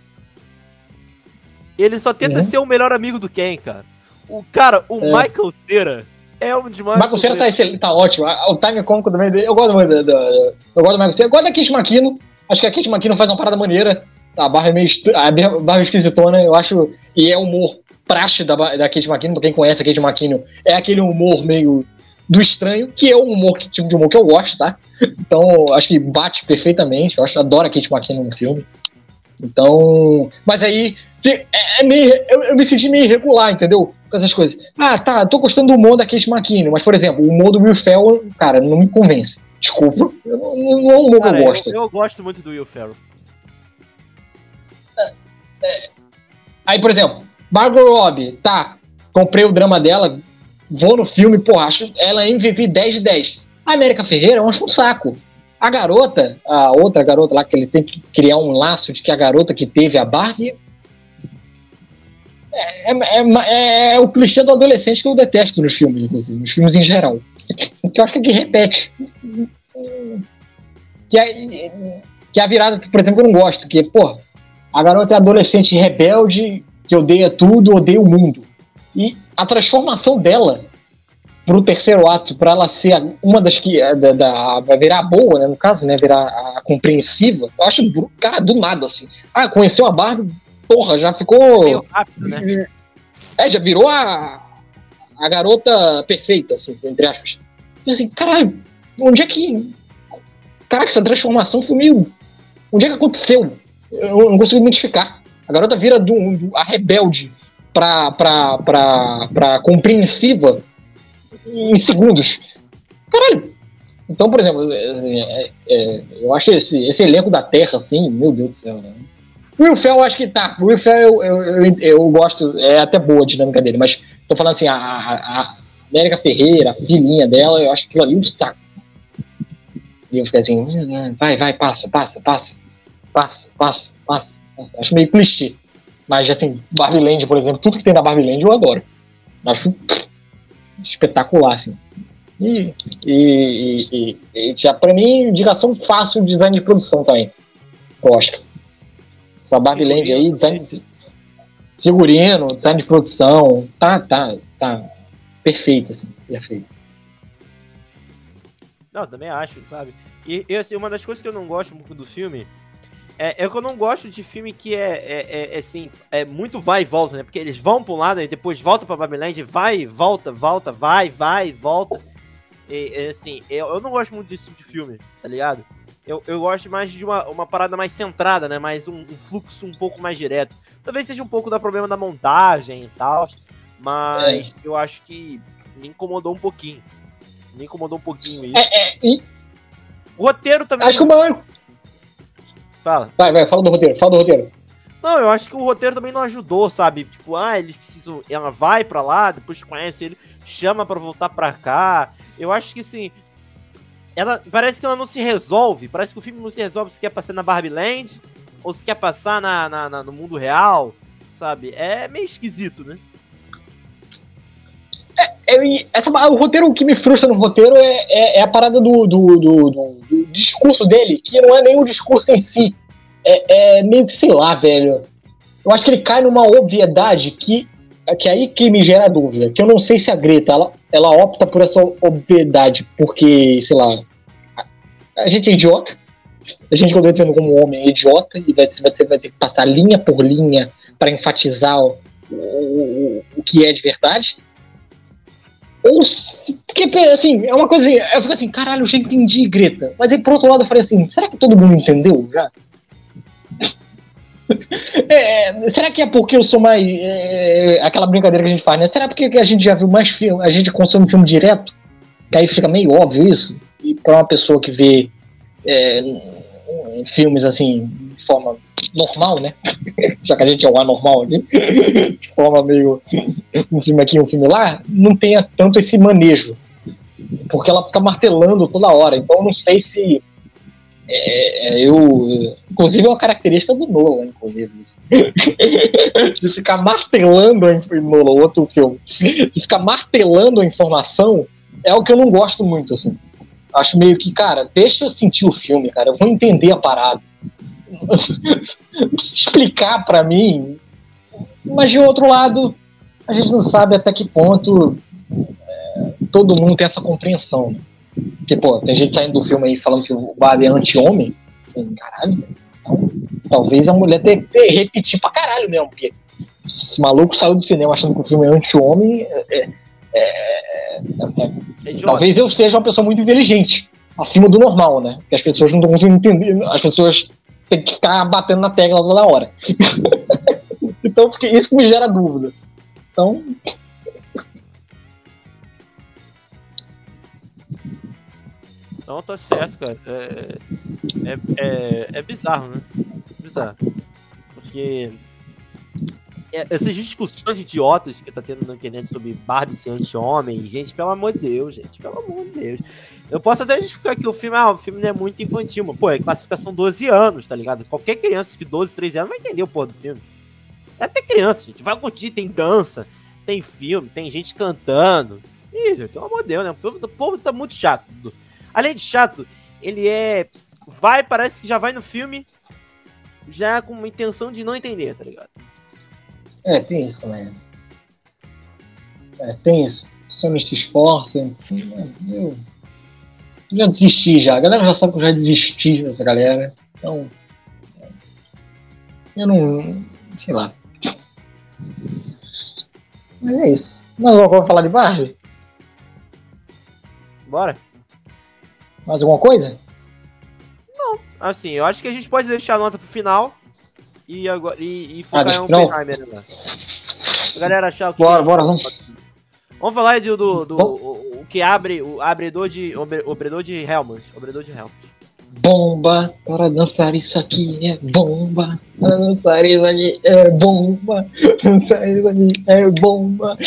Ele só tenta uhum. ser o melhor amigo do Ken, cara. O cara, o é. Michael Cera, É um dos maiores. Michael Cera tá, excelente, tá ótimo. O time cômico também. Eu gosto muito do, do, eu gosto do Michael Cera. Eu gosto da Kate McKinnon. Acho que a Kate McKinnon faz uma parada maneira. A barra é meio. A barra é esquisitona, eu acho. E é humor praxe da, da Kate McKinnon. Pra quem conhece a Kate McKinnon, é aquele humor meio do estranho, que é o humor, que, tipo de humor que eu gosto, tá? Então, acho que bate perfeitamente. Eu acho, adoro a Kate McKinnon no filme. Então. Mas aí. É, é meio, eu, eu, me senti meio irregular, entendeu? Com essas coisas. Ah, tá, tô gostando do humor da Kate McKinnon, mas, por exemplo, o humor do Will Ferrell, cara, não me convence. Desculpa, eu não, não é um humor cara, que eu gosto. Eu, eu, gosto muito do Will Ferrell. É, é. Aí, por exemplo, Margot Robbie, tá, comprei o drama dela, vou no filme, pô, acho ela MVP 10 de 10. A América Ferreira, eu acho um saco. A garota, a outra garota lá, que ele tem que criar um laço de que a garota que teve a Barbie. É, é, é, é o clichê do adolescente que eu detesto nos filmes, nos filmes em geral. Que eu acho que repete. Que é, que é a virada, por exemplo, eu não gosto, que, pô, a garota é adolescente rebelde, que odeia tudo, odeia o mundo. E a transformação dela pro terceiro ato, para ela ser uma das que é, da, da, vai virar boa, né, no caso, né, virar a compreensiva. Eu acho, cara, do nada assim. Ah, conheceu a Barbie, porra, já ficou Meio rápido, né? É, já virou a a garota perfeita, assim, entre aspas. E assim, caralho, onde é que Caraca, essa transformação foi meio onde é que aconteceu? Eu não consigo identificar. A garota vira do, do a rebelde pra, pra, pra, pra compreensiva em segundos. Caralho! Então, por exemplo, é, é, é, eu acho esse, esse elenco da Terra, assim, meu Deus do céu. Né? Will Ferrell, eu acho que tá. Will Ferrell, eu, eu, eu, eu, gosto, é até boa a dinâmica dele, mas tô falando assim, a, a, América Ferreira, a filhinha dela, eu acho aquilo ali um saco. E eu fico assim, vai, vai, passa, passa, passa, passa, passa, passa. passa. Acho meio clichê. Mas, assim, Barbie Land, por exemplo, tudo que tem da Barbie Land eu adoro. Acho espetacular, assim. E, e, e, e já para mim, indicação fácil de design de produção também. Oscar. Essa Barbie Land aí, design de figurino, design de produção, tá, tá, tá perfeito, assim, perfeito. Não, também acho, sabe? E, e assim, uma das coisas que eu não gosto muito do filme é, é que eu não gosto de filme que é, é, é, é, assim, é muito vai e volta, né? Porque eles vão pra um lado e depois volta pra Babylon, vai, volta, volta, vai, vai, volta. E, e assim, eu, eu não gosto muito desse tipo de filme, tá ligado? Eu, eu gosto mais de uma, uma parada mais centrada, né? Mais um, um fluxo um pouco mais direto. Talvez seja um pouco da problema da montagem e tal, mas é. eu acho que me incomodou um pouquinho. Me incomodou um pouquinho isso. É, é, e... O roteiro também. Acho que o maior, Fala. Vai, vai, fala do roteiro, fala do roteiro. Não, eu acho que o roteiro também não ajudou, sabe? Tipo, ah, eles precisam. Ela vai pra lá, depois conhece ele, chama pra voltar pra cá. Eu acho que assim. Ela, parece que ela não se resolve. Parece que o filme não se resolve se quer passar na Barbie Land ou se quer passar na, na, na no mundo real, sabe? É meio esquisito, né? É, essa, o roteiro, o que me frustra no roteiro é, é, é a parada do, do, do, do, discurso dele, que não é o discurso em si. É, é, meio que, sei lá, velho. Eu acho que ele cai numa obviedade que, que é aí que me gera dúvida. Que eu não sei se a Greta, ela, ela opta por essa obviedade, porque, sei lá, a, a gente é idiota. A gente, quando eu dizendo como homem, é idiota, e vai, vai, vai ter que passar linha por linha para enfatizar o, o, o que é de verdade ou porque, assim, é uma coisa. Eu fico assim, caralho, eu já entendi, Greta. Mas aí, por outro lado, eu falei assim, será que todo mundo entendeu já? É, será que é porque eu sou mais. É, aquela brincadeira que a gente faz, né? Será porque a gente já viu mais filme, a gente consome filme direto? Que aí fica meio óbvio isso. E pra uma pessoa que vê é, filmes assim, de forma normal, né? Já que a gente é um anormal aqui, de forma meio um filme aqui, um filme lá, não tenha tanto esse manejo. Porque ela fica martelando toda hora. Então eu não sei se. É, é eu. Inclusive é uma característica do Nolan, inclusive. de ficar martelando em Nolan, outro filme. De ficar martelando a informação é o que eu não gosto muito, assim. Acho meio que, cara, deixa eu sentir o filme, cara. Eu vou entender a parada. explicar para mim. Mas de outro lado, a gente não sabe até que ponto é, todo mundo tem essa compreensão. Né? Porque, pô, tem gente saindo do filme aí falando que o Barbie é anti-homem. Caralho, então, talvez a mulher tenha que repetir pra caralho mesmo, porque esse maluco saiu do cinema achando que o filme é anti-homem. É, é, é, é talvez eu seja uma pessoa muito inteligente, acima do normal, né? Que as pessoas não estão conseguindo entender, as pessoas têm que ficar batendo na tecla toda hora. então, isso que me gera dúvida. Então. Não, tá certo, cara. É, é, é, é bizarro, né? Bizarro. Porque essas discussões idiotas que tá tendo na internet sobre Barbie ser anti-homem, gente, pelo amor de Deus, gente, pelo amor de Deus. Eu posso até justificar que o filme, ah, o filme não é muito infantil, mas, pô, é classificação 12 anos, tá ligado? Qualquer criança de 12, 13 anos vai entender o porra do filme. É até criança, gente, vai curtir, tem dança, tem filme, tem gente cantando. Ih, pelo amor de Deus, né? O povo tá muito chato. Além de chato, ele é. Vai, parece que já vai no filme já com uma intenção de não entender, tá ligado? É, tem isso também. É, tem isso. Só não se esforça. Eu já desisti já. A galera já sabe que eu já desisti dessa galera. Então. Eu não. Sei lá. Mas é isso. Mas vamos falar de Barbie? Bora. Mais alguma coisa? Não. Assim, eu acho que a gente pode deixar a nota pro final e, agora, e, e focar ah, em Oppenheimer, né? Galera achar o que. Bora, bora, vamos. Vamos falar do, do, do o, o, que abre o abridor de. O abridor de Helmut. Abridor de Helmut. Bomba, para dançar isso aqui é bomba. Para dançar isso aqui é bomba. Dançar isso aqui é bomba.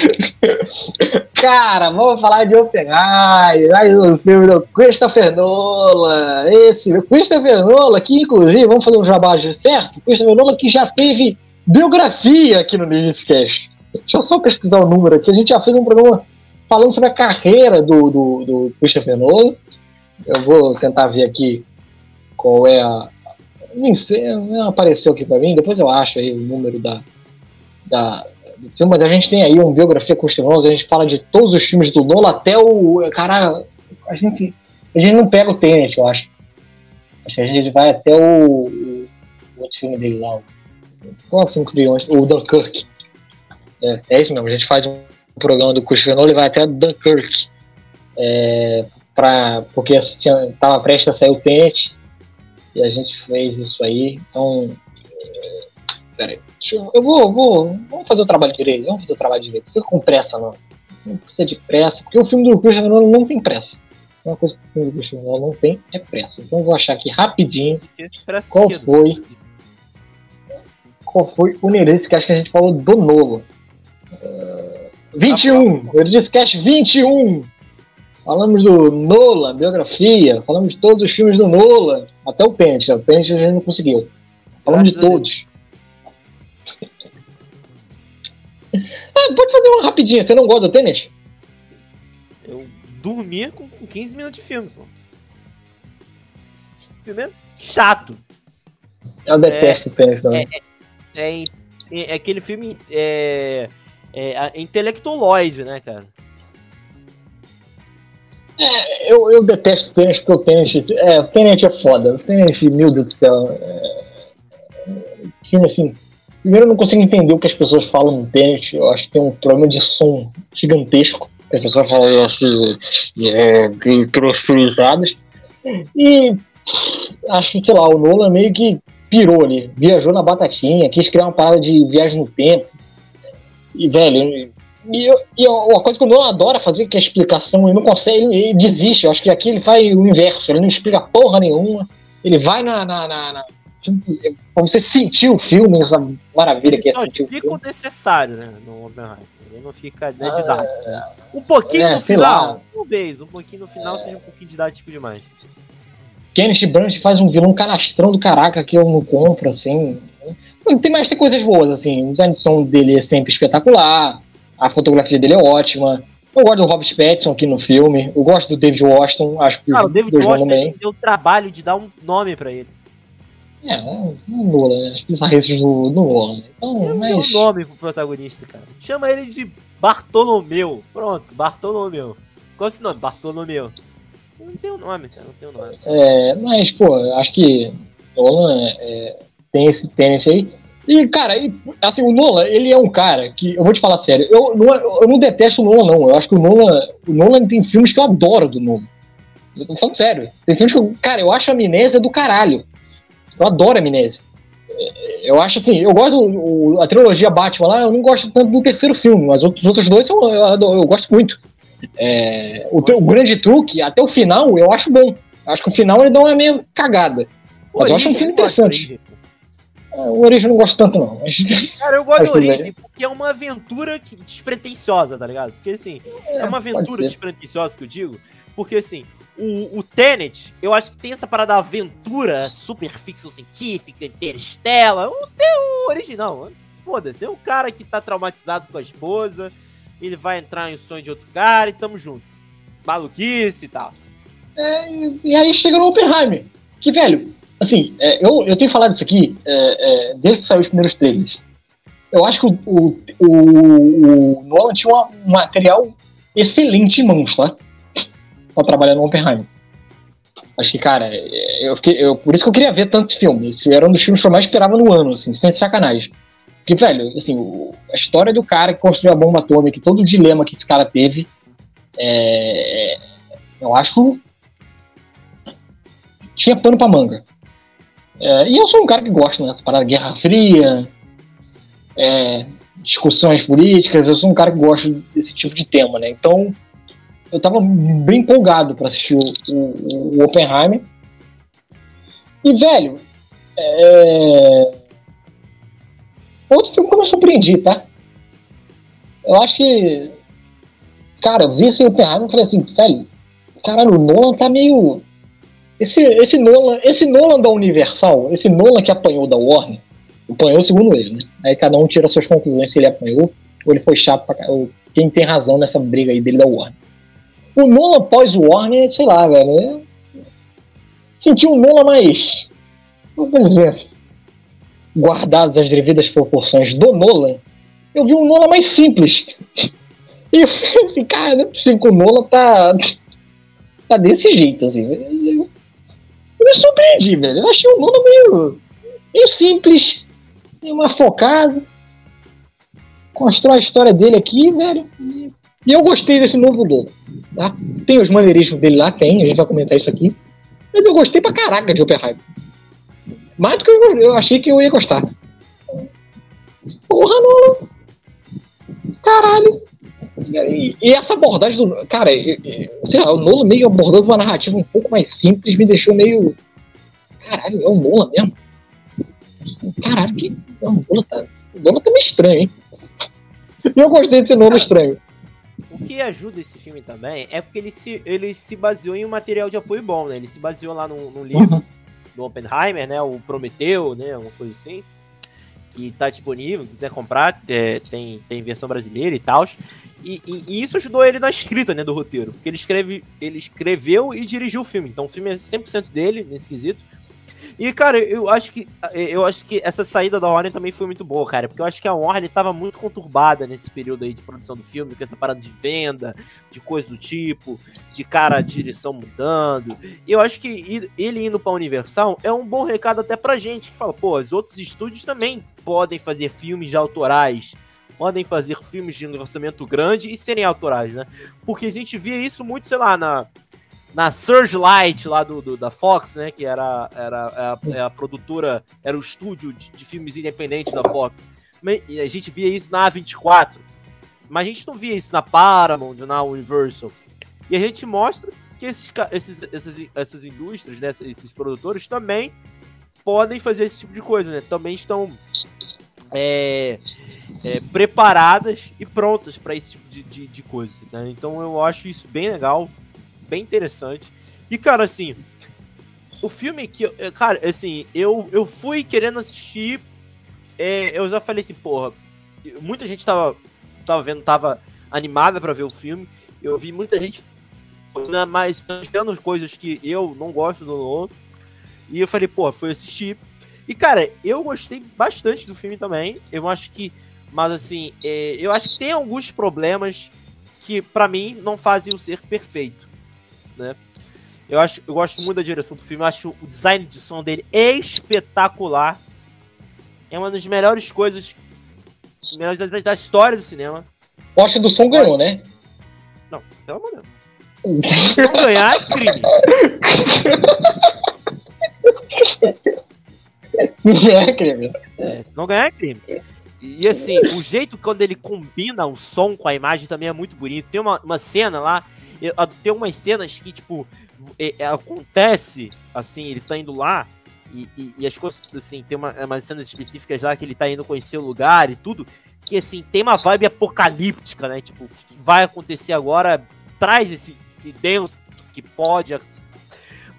Cara, vamos falar de Oppenheimer, aí o filme do Christopher Nolan. Esse Christopher Nolan, que inclusive, vamos fazer um jabá certo? Christopher Nolan que já teve biografia aqui no Nerdcast. Deixa eu só pesquisar o número aqui. A gente já fez um programa falando sobre a carreira do, do, do Christopher Nolan. Eu vou tentar ver aqui qual é a. Nem sei, não apareceu aqui para mim, depois eu acho aí o número da, da, do filme, mas a gente tem aí uma biografia com a gente fala de todos os filmes do Nolan até o. Cara, a gente, a gente não pega o Tenet, eu acho. A gente vai até o, o outro filme dele lá. Qual é o filme que veio antes? O Dunkirk. É, é isso mesmo, a gente faz um programa do Christopher Nolan e vai até Dunkirk. É, pra, porque tinha, tava prestes a sair o Tenet e a gente fez isso aí. Então, é, peraí, eu, eu vou, vou, vamos fazer o trabalho direito, vamos fazer o trabalho direito. Não fica com pressa, não. Não precisa de pressa, porque o filme do Christian Nolan não tem pressa. Uma coisa que o filme do Christian Nolan não tem é pressa. Então eu vou achar aqui rapidinho qual foi qual foi o Nerece que acho que a gente falou do novo. Uh, 21! Eu disse Cash 21! Falamos do Nola, biografia, falamos de todos os filmes do Nola, até o Pente. O Pente a gente não conseguiu. Falamos de todos. ah, pode fazer uma rapidinha, você não gosta do tênis? Eu dormia com 15 minutos de filme, pô. Filme é chato. Eu detesto é, o tênis também. É, é, é, é, aquele filme é, é, é intelectualoide, né, cara? É, eu, eu detesto tênis porque o tênis. É, o tênis é foda. O tênis, meu Deus do céu. É, filme assim. Primeiro, eu não consigo entender o que as pessoas falam no tênis. Eu acho que tem um problema de som gigantesco. As pessoas falam assim, é, transferizadas. E acho que, sei lá, o Nolan meio que pirou ali. Viajou na batatinha, quis criar uma parada de viagem no tempo. E, velho, e, e uma coisa que o Nolan adora fazer, que é a explicação, ele não consegue, ele desiste. Eu acho que aqui ele faz o inverso, ele não explica porra nenhuma. Ele vai na. na, na, na pra você sentir o filme, essa maravilha que é sentir o filme. Fica o necessário, né, no Oppenheimer. Ele não fica né, didático. Ah, um pouquinho é, no final, talvez, um pouquinho no final é. seja um pouquinho didático demais. Kenneth Branch faz um vilão canastrão do caraca que eu não compro, assim. Tem mais tem coisas boas, assim. O design de som dele é sempre espetacular a fotografia dele é ótima. Eu gosto do Robert Pattinson aqui no filme. Eu gosto do David Washington. Acho que ah, o David Washington deu o trabalho de dar um nome para ele. É, não é Nolan, né? As bizarrices do, do Nolan. Então, Eu mas... dei um nome pro protagonista, cara. Chama ele de Bartolomeu. Pronto, Bartolomeu. Qual é esse nome? Bartolomeu. Não tem o um nome, cara. Não tem o um nome. É, mas, pô, acho que Nolan é, tem esse tênis aí. E, cara, e, assim, o Nolan, ele é um cara que, eu vou te falar sério, eu não, eu não detesto o Nolan, não. Eu acho que o Nolan, o Nolan tem filmes que eu adoro do Nolan. Eu tô falando sério. Tem filmes que, eu, cara, eu acho a amnésia do caralho. Eu adoro a amnésia. Eu acho assim, eu gosto do, a trilogia Batman lá, eu não gosto tanto do terceiro filme, mas os outros dois eu, eu, eu gosto muito. É, o, o, grande truque, até o final, eu acho bom. Acho que o final ele dá uma meio cagada. Mas eu acho um filme interessante. É, o Origem eu não gosto tanto, não. Mas... Cara, eu gosto do Origem porque é uma aventura que, despretensiosa, tá ligado? Porque assim, é, é uma aventura despretensiosa que eu digo. Porque assim, o, o Tenet, eu acho que tem essa parada aventura, super ficção científica, interestela. O teu original, foda-se. É um cara que tá traumatizado com a esposa, ele vai entrar em sonho de outro cara e tamo junto. Maluquice e tal. É, e aí chega no Oppenheimer. Que, velho, assim, é, eu, eu tenho falado isso aqui é, é desde que saiu os primeiros trailers. Eu acho que o, o, o, o Nolan tinha um material excelente em mãos, tá? Pra trabalhar no Oppenheimer. Acho que, cara, é, eu fiquei, eu, por isso que eu queria ver tantos filmes. Esse era um dos filmes que eu mais esperava no ano, assim, sem sacanagem. Porque, velho, assim, o, a história do cara que construiu a bomba atômica, todo o dilema que esse cara teve, é, eu acho. Tinha pano pra manga. É, e eu sou um cara que gosta, né? Parada Guerra Fria, é, discussões políticas, eu sou um cara que gosta desse tipo de tema, né? Então, eu tava bem empolgado para assistir o, o, o, Oppenheimer. E, velho, é... outro filme que eu me surpreendi, tá? Eu acho que. Cara, eu vi esse Oppenheimer e falei assim, velho, caralho, o Nolan tá meio. Esse, esse, Nolan, esse Nolan da Universal, esse Nolan que apanhou da Warner, apanhou segundo ele, né? Aí cada um tira suas conclusões se ele apanhou ou ele foi chato pra ou quem tem razão nessa briga aí dele da Warner. O Nolan pós-Warner, sei lá, velho. Senti um Nolan mais. Vamos dizer. Guardados as devidas proporções do Nolan, eu vi um Nolan mais simples. E eu falei assim, cara, não é possível que o Nolan tá. tá desse jeito, assim. Me surpreendi, velho. Eu achei o Nolan meio. meio simples, meio mais focado. Constrói a história dele aqui, velho. E eu gostei desse novo logo. Tá? Tem os maneirismos dele lá, tem, a gente vai comentar isso aqui. Mas eu gostei pra caraca de Oppenheimer. Mais do que eu, eu achei que eu ia gostar. Porra, Nolan. Caralho. E, e, essa abordagem do. Cara, sei lá, o Nolan meio abordando uma narrativa um pouco mais simples me deixou meio. Caralho, é o Nolan mesmo? Caralho, que. Não, o Nolan tá. O Nolan tá meio estranho, hein? E eu gostei desse Nolan estranho. O que ajuda esse filme também é porque ele se, ele se baseou em um material de apoio bom, né? Ele se baseou lá no, no livro uhum. do Oppenheimer, né? O Prometeu, né? Uma coisa assim. Que tá disponível, quiser comprar, é, tem, tem versão brasileira e tal. E, e, isso ajudou ele na escrita, né, do roteiro. Porque ele, escreve, ele escreveu e dirigiu o filme. Então o filme é 100% dele, nesse quesito. E, cara, eu acho que eu acho que essa saída da Warner também foi muito boa, cara. Porque eu acho que a Warner tava muito conturbada nesse período aí de produção do filme, com essa parada de venda, de coisa do tipo, de cara, a direção mudando. E eu acho que ele indo pra Universal é um bom recado até pra gente, que fala, pô, os outros estúdios também podem fazer filmes autorais podem fazer filmes de orçamento grande e serem autorais, né? Porque a gente via isso muito, sei lá, na, na Surge lá do, do, da Fox, né? Que era, era é a, é a, produtora, era o estúdio de, de filmes independentes da Fox. E a gente via isso na A24. Mas a gente não via isso na Paramount, na Universal. E a gente mostra que esses, esses, essas, essas indústrias, né, esses produtores também podem fazer esse tipo de coisa, né? Também estão é, é, preparadas e prontas para esse tipo de, de, de coisa. Né? Então eu acho isso bem legal bem interessante. E, cara, assim, o filme que. Cara, assim, eu, eu fui querendo assistir. É, eu já falei assim, porra. Muita gente tava, tava vendo, tava animada para ver o filme. Eu vi muita gente. Mas vendo coisas que eu não gosto do outro. E eu falei, porra, fui assistir. E, cara, eu gostei bastante do filme também. Eu acho que. Mas, assim, é, eu acho que tem alguns problemas que, para mim, não fazem o ser perfeito. Né? Eu, acho, eu gosto muito da direção do filme. Eu acho o design de som dele espetacular. É uma das melhores coisas melhores da história do cinema. O Oscar do som ganhou, né? Não, pelo amor de Deus. Não ganhar é crime. Não é crime. É, não ganhar é crime. E assim, o jeito quando ele combina o som com a imagem também é muito bonito. Tem uma, uma cena lá, tem umas cenas que, tipo, é, é, acontece, assim, ele tá indo lá, e, e, e, as coisas, assim, tem uma, umas cenas específicas lá que ele tá indo conhecer o lugar e tudo, que, assim, tem uma vibe apocalíptica, né? Tipo, o que vai acontecer agora traz esse, esse Deus que pode.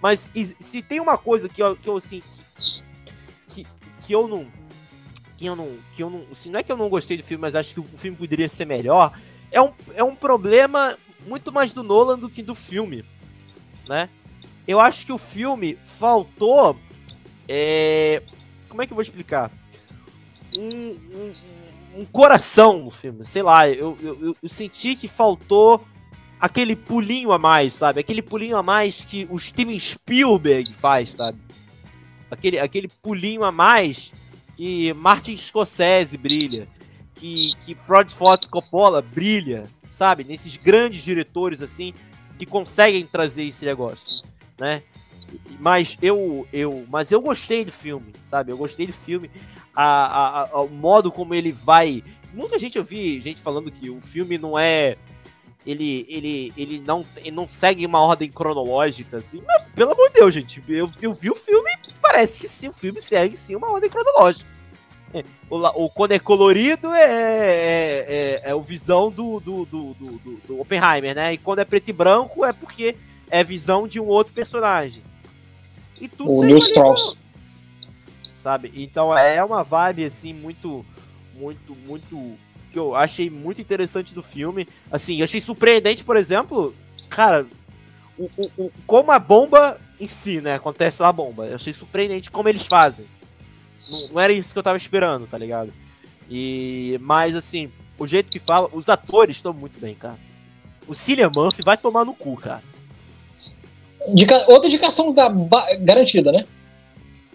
Mas se tem uma coisa que eu, que eu assim, que, que, que eu não. Que eu não. Que eu não. Assim, não é que eu não gostei do filme, mas acho que o filme poderia ser melhor. É um, é um problema muito mais do Nolan do que do filme. Né? Eu acho que o filme faltou é... Como é que eu vou explicar? Um, um, um coração no filme. Sei lá, eu, eu, eu, senti que faltou aquele pulinho a mais, sabe? Aquele pulinho a mais que o Steven Spielberg faz, sabe? Aquele, aquele pulinho a mais que Martin Scorsese brilha, que, que Francis Coppola brilha, sabe? Nesses grandes diretores, assim, que conseguem trazer esse negócio, né? Mas eu, eu, mas eu gostei do filme, sabe? Eu gostei do filme. A, a, a, o modo como ele vai. Muita gente eu vi gente falando que o filme não é. Ele, ele, ele, não, ele não segue uma ordem cronológica, assim. Mas, pelo amor de Deus, gente. Eu, eu vi o filme parece que sim, o filme segue sim uma ordem cronológica. O, o, quando é colorido é, é, é, é o visão do, do, do, do, do Oppenheimer, né? E quando é preto e branco é porque é visão de um outro personagem. E tudo o Neil Strauss. Sabe? Então é uma vibe assim muito muito muito que eu achei muito interessante do filme. Assim, eu achei surpreendente, por exemplo, cara, o, o, o, como a bomba em si, né? Acontece lá a bomba. Eu achei surpreendente como eles fazem. Não, não, era isso que eu tava esperando, tá ligado? E mas assim, o jeito que fala, os atores estão muito bem, cara. O Cillian Murphy vai tomar no cu, cara. Dica, outra indicação da, garantida, né?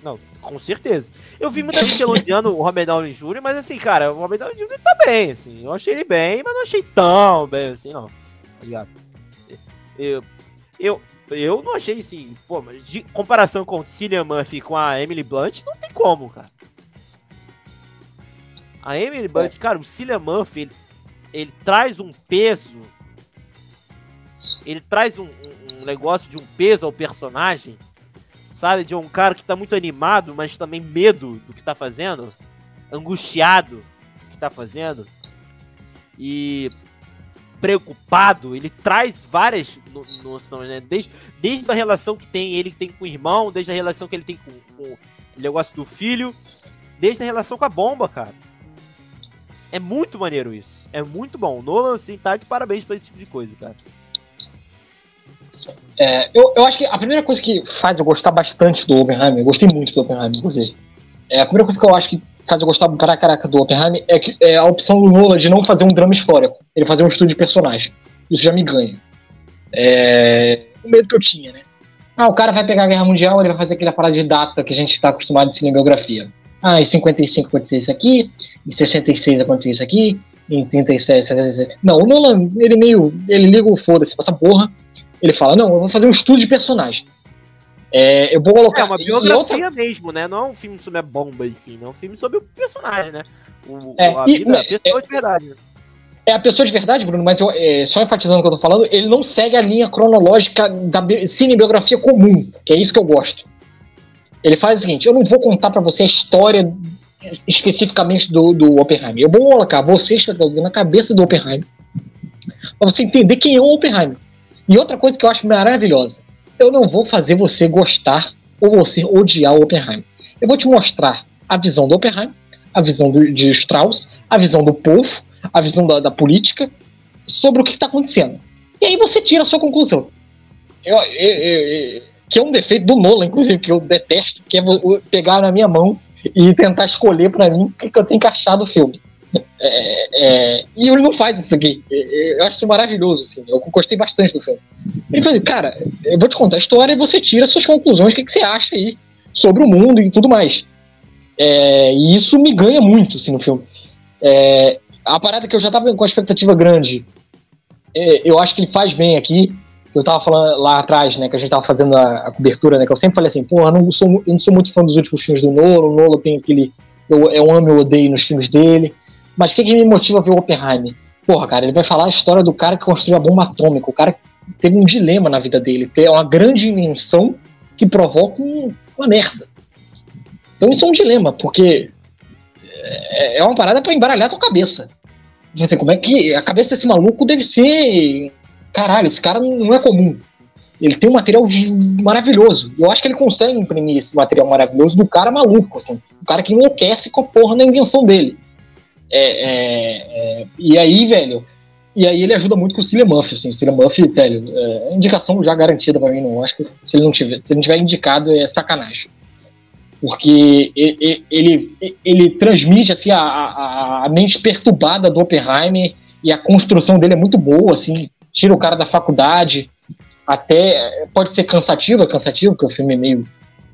Não, com certeza. Eu vi muita gente elogiando o Robert Downey Jr., mas assim, cara, o Robert Downey Jr. tá bem, assim. Eu achei ele bem, mas não achei tão bem, assim, não. Tá ligado? Eu, eu, eu não achei, assim, pô, mas de comparação com o Cillian Murphy com a Emily Blunt, não tem como, cara. A Emily Blunt, é. cara, o Cillian Murphy, ele, ele traz um peso ele traz um, um, negócio de um peso ao personagem, sabe? De um cara que tá muito animado, mas também medo do que tá fazendo, angustiado do que tá fazendo e preocupado. Ele traz várias noções, né? Desde, desde a relação que tem ele tem com o irmão, desde a relação que ele tem com, com o negócio do filho, desde a relação com a bomba, cara. É muito maneiro isso. É muito bom. Nolan, assim, tá de parabéns pra esse tipo de coisa, cara. É, eu, eu acho que a primeira coisa que faz eu gostar bastante do Oppenheimer, eu gostei muito do Oppenheimer, inclusive. É, a primeira coisa que eu acho que faz eu gostar para caraca do Oppenheimer é, que, é a opção do Nolan de não fazer um drama histórico, ele fazer um estudo de personagem. Isso já me ganha. É, o medo que eu tinha, né? Ah, o cara vai pegar a Guerra Mundial, ele vai fazer aquela parada de data que a gente está acostumado em cinebiografia. Ah, em 55 aconteceu isso aqui, em 66 aconteceu isso aqui, em 37, 77. Não, o Nolan, ele meio. Ele liga o foda-se pra essa porra ele fala: Não, eu vou fazer um estudo de personagem. É, eu vou colocar. É uma biografia outra... mesmo, né? Não é um filme sobre a bomba em si, é um filme sobre o personagem, né? O, é, a, vida, e, a pessoa é, de verdade. Né? É a pessoa de verdade, Bruno, mas eu, é, só enfatizando o que eu tô falando, ele não segue a linha cronológica da cinebiografia comum, que é isso que eu gosto. Ele faz o seguinte: eu não vou contar para você a história especificamente do, do Oppenheimer. Eu vou colocar você na cabeça do Oppenheimer pra você entender quem é o Oppenheimer. E outra coisa que eu acho maravilhosa: eu não vou fazer você gostar ou você odiar o Oppenheimer. Eu vou te mostrar a visão do Oppenheimer, a visão do, de Strauss, a visão do povo, a visão da, da política sobre o que está acontecendo. E aí você tira a sua conclusão. Eu, eu, eu, que é um defeito do Nolan, inclusive, que eu detesto, que é pegar na minha mão e tentar escolher para mim o que, que eu tenho que achar do filme. É, é, e ele não faz isso aqui. Eu acho isso maravilhoso, assim. Eu gostei bastante do filme. Ele falou, cara, eu vou te contar a história e você tira suas conclusões, o que, que você acha aí sobre o mundo e tudo mais. É, e isso me ganha muito, assim, no filme. É, a parada que eu já tava com a expectativa grande, é, eu acho que ele faz bem aqui. Eu tava falando lá atrás, né, que a gente tava fazendo a, a cobertura, né, que eu sempre falei assim, porra, não sou, eu não sou muito fã dos últimos filmes do Nolan, o Nolan tem aquele, eu, eu amo e odeio nos filmes dele, mas o que, que me motiva a ver o Oppenheimer? Porra, cara, ele vai falar a história do cara que construiu a bomba atômica, o cara teve um dilema na vida dele, é uma grande invenção que provoca um, uma merda. Então isso é um dilema, porque é, é uma parada para embaralhar a tua cabeça. Você, como é que a cabeça desse maluco deve ser. Caralho, esse cara não é comum. Ele tem um material maravilhoso. Eu acho que ele consegue imprimir esse material maravilhoso do cara maluco, assim. O cara que enlouquece com a porra da invenção dele. É, é, é, e aí, velho. E aí ele ajuda muito com o Cillian Murphy, assim. O Cillian Murphy, velho, é indicação já garantida pra mim, não. Acho que se ele não tiver, se ele não tiver indicado, é sacanagem porque ele, ele, ele transmite assim, a, a, a, mente perturbada do Oppenheimer e a construção dele é muito boa, assim, tira o cara da faculdade, até pode ser cansativo, é cansativo, porque o filme é meio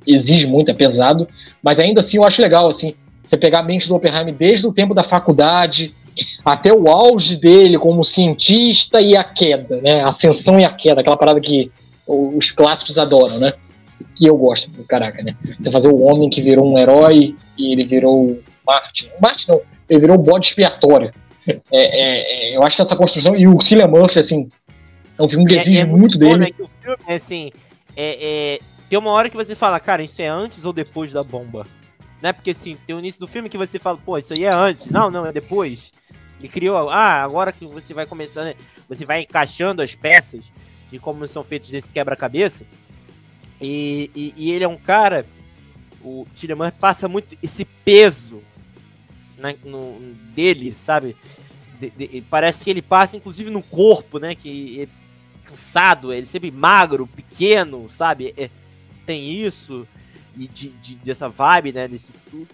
exige muito, é pesado, mas ainda assim eu acho legal, assim, você pegar a mente do Oppenheimer desde o tempo da faculdade até o auge dele como cientista e a queda, né, a ascensão e a queda, aquela parada que os clássicos adoram, né, que eu gosto, caraca, né? Você fazer o homem que virou um herói e ele virou Marte. Marte não, ele virou um bode expiatório. É, é, é, eu acho que essa construção, e o Cillian Murphy, assim, é um filme que é, exige é muito, muito dele. Bom, né, que o filme, assim, é, tem uma hora que você fala, cara, isso é antes ou depois da bomba? Né? Porque, assim, tem o início do filme que você fala, pô, isso aí é antes. Não, não, é depois. Ele criou, ah, agora que você vai começando, você vai encaixando as peças de como são feitos desse quebra-cabeça, e, e, e, ele é um cara, o Tillerman passa muito esse peso né, no, dele, sabe? De, de, parece que ele passa, inclusive, no corpo, né? Que é cansado, ele sempre magro, pequeno, sabe? É, tem isso e de, de, dessa vibe, né? Desse tudo.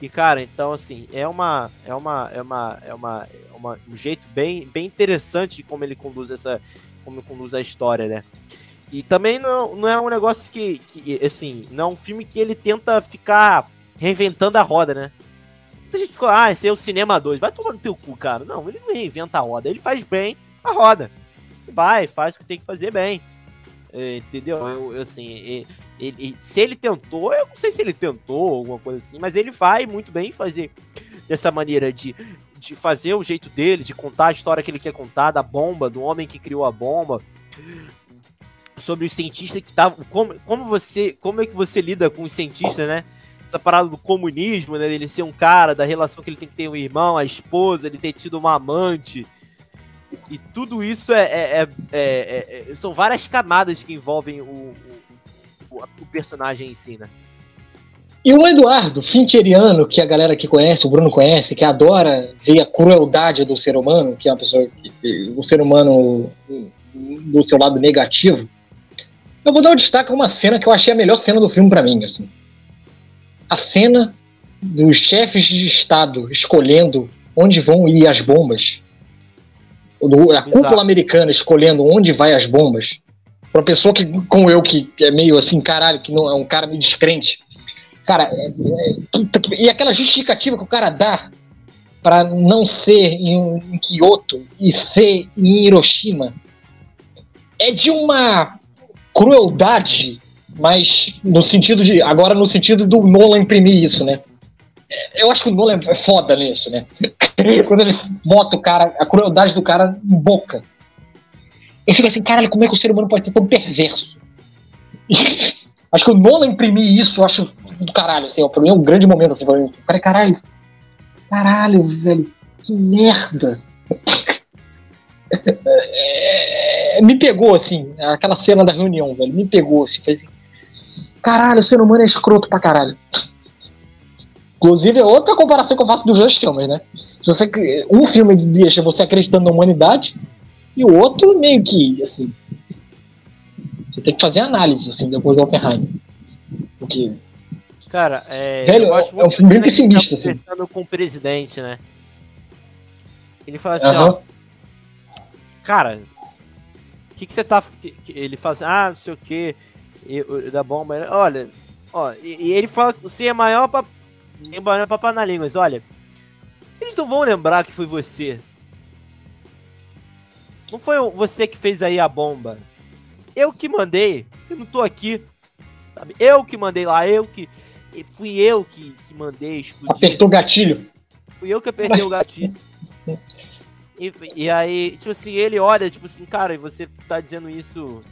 E cara, então assim, é uma é uma é uma é uma, é uma um jeito bem bem interessante de como ele conduz essa como conduz a história, né? E também não, não é um negócio que, que, assim, não é um filme que ele tenta ficar reinventando a roda, né? Muita gente ficou, ah, esse é o Cinema 2, vai tomar no teu cu, cara. Não, ele não reinventa a roda, ele faz bem a roda. Vai, faz o que tem que fazer bem. Entendeu? Eu, assim, ele, ele, se ele tentou, eu não sei se ele tentou alguma coisa assim, mas ele vai muito bem fazer dessa maneira de, de fazer o jeito dele, de contar a história que ele quer contar, da bomba, do homem que criou a bomba, sobre os cientistas que estavam. Como, como você. Como é que você lida com os cientistas, né? Essa parada do comunismo, né? Ele ser um cara, da relação que ele tem que ter um irmão, a esposa, ele ter tido uma amante. E tudo isso é, é, é, é são várias camadas que envolvem o, o, o, personagem em si, né? E o Eduardo Fincheriano, que a galera que conhece, o Bruno conhece, que adora ver a crueldade do ser humano, que é uma pessoa, o ser humano do seu lado negativo, eu vou dar um destaque a uma cena que eu achei a melhor cena do filme para mim, assim. A cena dos chefes de Estado escolhendo onde vão ir as bombas. A cúpula americana escolhendo onde vai as bombas. Pra uma pessoa que, como eu, que é meio assim, caralho, que não é um cara meio descrente. Cara, é, é, e aquela justificativa que o cara dá para não ser em, em Kyoto e ser em Hiroshima é de uma crueldade, mas no sentido de. Agora no sentido do Nolan imprimir isso, né? É, eu acho que o Nolan é foda nisso, né? Quando ele bota o cara, a crueldade do cara em boca. Eu fico assim, caralho, como é que o ser humano pode ser tão perverso? acho que o Nolan imprimir isso, eu acho do caralho, assim, pra mim é um grande momento, assim, pra mim. Cara, caralho, caralho, velho, que merda. É, me pegou, assim, aquela cena da reunião, velho, me pegou, assim, fez assim, caralho, o ser humano é escroto pra caralho. Inclusive, é outra comparação que eu faço dos dois filmes, né? Você, um filme deixa você acreditando na humanidade e o outro meio que, assim, Você tem que fazer análise, assim, depois do Oppenheimer. Porque. Cara, é. Velho, é, é um filme bem pessimista, assim. Com o presidente, né? Ele fala assim, ó. Cara, o que, que você tá. Ele fala assim, ah, não sei o que, da bomba. Olha, ó, e, e, ele fala que você é maior pra. Maior pra na língua, mas olha. Eles não vão lembrar que foi você. Não foi você que fez aí a bomba. Eu que mandei. Eu não tô aqui. Sabe? Eu que mandei lá, eu que. Fui eu que, que mandei explodir. Apertou o gatilho. Fui eu que apertei o gatilho. E, e, aí, tipo assim, ele olha, tipo assim, cara, e você tá dizendo isso.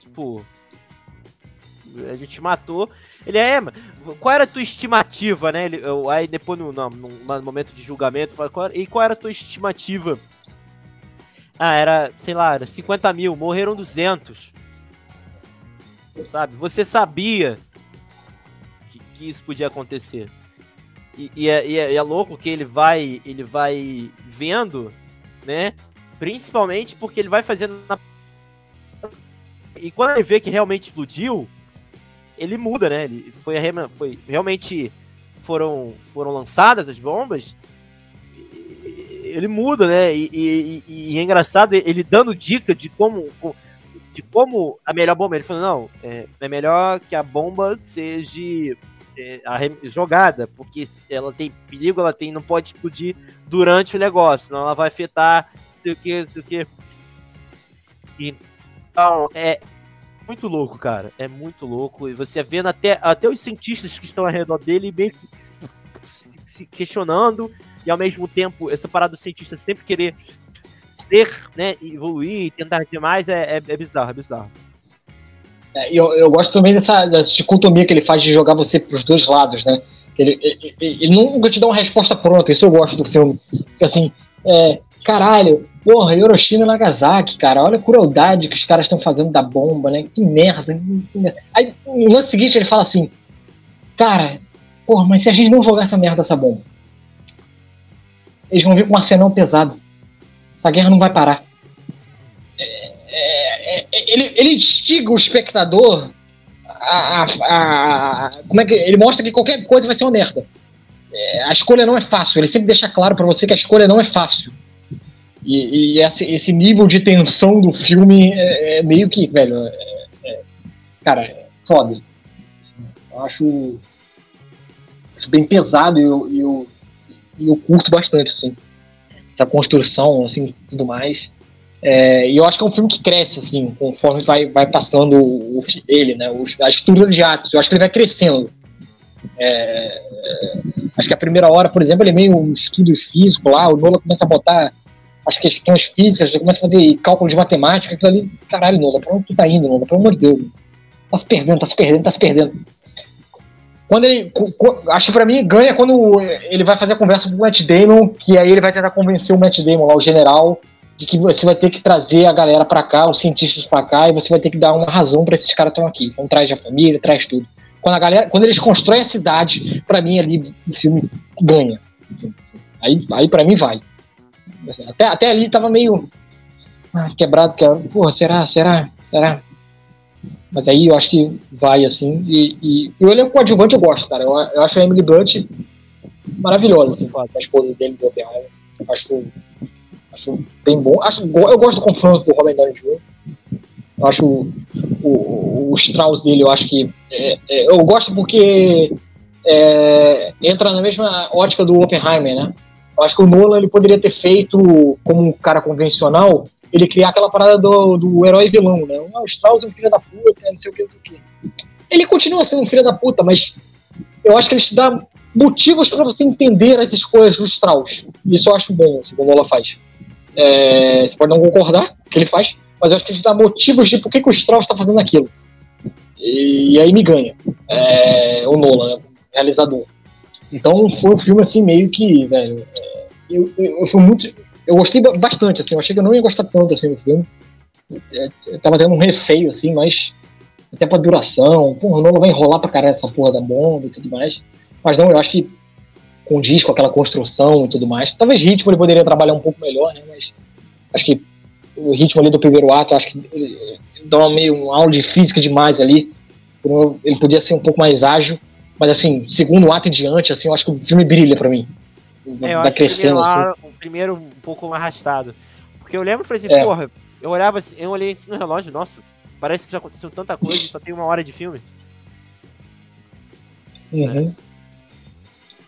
Tipo. A gente matou. Ele é, qual era a tua estimativa, né? Ele, eu, aí depois, no, no, no, momento de julgamento, qual, e qual era a tua estimativa? Ah, era, sei lá, era 50 mil, morreram 200. Sabe? Você sabia que, que isso podia acontecer. E, e, é, e, é, e, é, louco que ele vai, ele vai vendo, né? Principalmente porque ele vai fazendo na... E quando ele vê que realmente explodiu, ele muda, né? Ele foi, foi realmente foram, foram lançadas as bombas. Ele muda, né? E, e, e, é engraçado ele dando dica de como, de como a melhor bomba. Ele falou: não, é, é melhor que a bomba seja é, jogada, porque ela tem perigo, ela tem, não pode explodir durante o negócio, senão ela vai afetar sei o que, sei o que. Então, é muito louco, cara. É muito louco. E você vendo até, até os cientistas que estão ao redor dele bem se questionando, e ao mesmo tempo, essa parada do cientista sempre querer ser, né, evoluir, tentar demais, é, é, é bizarro, é bizarro. É, eu, eu gosto também dessa, dessa dicotomia que ele faz de jogar você pros dois lados, né? Ele, ele, ele, nunca te dá uma resposta pronta, isso eu gosto do filme. Porque assim, é, caralho, porra, Hiroshima e Nagasaki, cara, olha a crueldade que os caras estão fazendo da bomba, né? Que merda, que merda. Aí no ano seguinte ele fala assim, cara, porra, mas se a gente não jogar essa merda dessa bomba, eles vão vir com um arsenal pesado. Essa guerra não vai parar. É, é, é, ele, ele instiga o espectador a, a, a, Como é que. Ele mostra que qualquer coisa vai ser uma merda. É, a escolha não é fácil. Ele sempre deixa claro para você que a escolha não é fácil. E, e esse, esse, nível de tensão do filme é, é meio que, velho. É, é, cara, é foda. Eu acho, acho bem pesado e eu, eu, eu curto bastante, assim. Essa construção, assim, tudo mais. É, e eu acho que é um filme que cresce, assim, conforme vai, vai passando o, ele, né? a estrutura de atos. Eu acho que ele vai crescendo. É, acho que a primeira hora, por exemplo, ele é meio um estudo físico lá, o Nola começa a botar as questões físicas, já começa a fazer cálculo de matemática, aquilo ali, caralho, Nola, pra onde tu tá indo, Nola? Pelo amor de Deus. Tá se perdendo, tá se perdendo, tá se perdendo. Quando ele. Acho que pra mim ganha quando ele vai fazer a conversa com o Matt Damon, que aí ele vai tentar convencer o Matt Damon lá, o general, de que você vai ter que trazer a galera para cá, os cientistas para cá, e você vai ter que dar uma razão para esses caras estão aqui. Então traz a família, traz tudo. Quando a galera, quando eles constroem a cidade, para mim ali o filme ganha. Aí, aí para mim vai. Até, até ali tava meio ah, quebrado, que porra, será, será, será? Mas aí eu acho que vai assim. E, e, e o elenco coadjuvante eu gosto, cara. Eu, eu acho a Emily Blunt maravilhosa, assim, com a, esposa dele do Oppenheimer. Acho Acho bem bom. Acho, eu gosto do confronto do Robert Downey Jr. Eu acho o, o, o Strauss dele, eu acho que. É, é, eu gosto porque é, entra na mesma ótica do Oppenheimer, né? Eu acho que o Nolan ele poderia ter feito, como um cara convencional, ele criar aquela parada do, do herói vilão, né? o Strauss é um filho da puta, não sei o que, não sei o que. Ele continua sendo um filho da puta, mas eu acho que ele te dá motivos para você entender as escolhas do Strauss. Isso eu acho bom, assim, como o Nolan faz. É, você pode não concordar com o que ele faz, mas eu acho que a gente dá motivos de por que, que o Strauss está fazendo aquilo. E, e, aí me ganha. É, o Nolan, né, realizador. Então foi um filme assim, meio que, velho. É, eu, eu, eu, fui muito. Eu gostei bastante, assim. Eu achei que eu não ia gostar tanto assim do filme. É, eu tava tendo um receio, assim, mas. Até pra duração. Porra, o Nolan vai enrolar pra caralho essa porra da bomba e tudo mais. Mas não, eu acho que condiz com aquela construção e tudo mais. Talvez ritmo ele poderia trabalhar um pouco melhor, né? Mas acho que o ritmo ali do primeiro ato, acho que ele, dá meio um aula de física demais ali. Ele podia ser um pouco mais ágil, mas assim, segundo ato em diante, assim, eu acho que o filme brilha para mim. É, vai crescendo assim. O primeiro um pouco arrastado. Porque eu lembro, por exemplo, é. porra, eu olhava assim, eu olhei assim no relógio, nossa, parece que já aconteceu tanta coisa e só tem uma hora de filme. Uhum. É.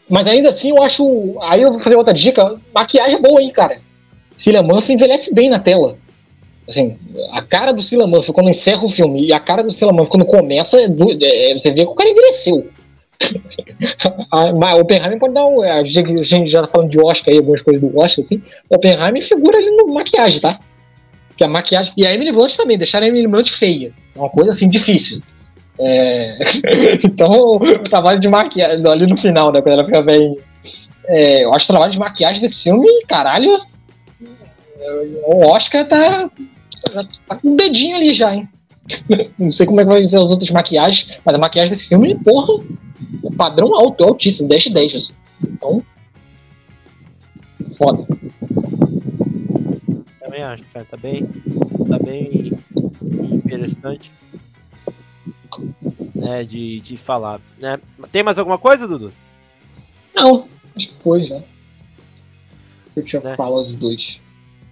Mas ainda assim, eu acho. Aí eu vou fazer outra dica. Maquiagem é boa, hein, cara. Cillian Murphy envelhece bem na tela. Assim, a cara do Cillian Murphy quando encerra o filme e a cara do Cillian Murphy quando começa, é, é, você vê que o cara envelheceu. Mas o Oppenheimer pode dar um. A gente já tá falando de Oscar aí, algumas coisas do Oscar, assim. O Oppenheimer figura ali no maquiagem, tá? Que a maquiagem. E a Emily Blunt também, deixaram a Emily Blunt feia. É uma coisa assim difícil. É... então, o trabalho de maquiagem, ali no final, né, quando ela fica bem. É, eu acho o trabalho de maquiagem desse filme, caralho. O Oscar tá, tá com um dedinho ali já, hein? Não sei como é que vai ser as outras maquiagens, mas a maquiagem desse filme, porra, é padrão alto, altíssimo, 10 de 10. Assim. Então, foda. Também acho, cara, tá bem, tá bem interessante né, de, de falar. Né? Tem mais alguma coisa, Dudu? Não, acho que foi já. Eu tinha né? falado os dois.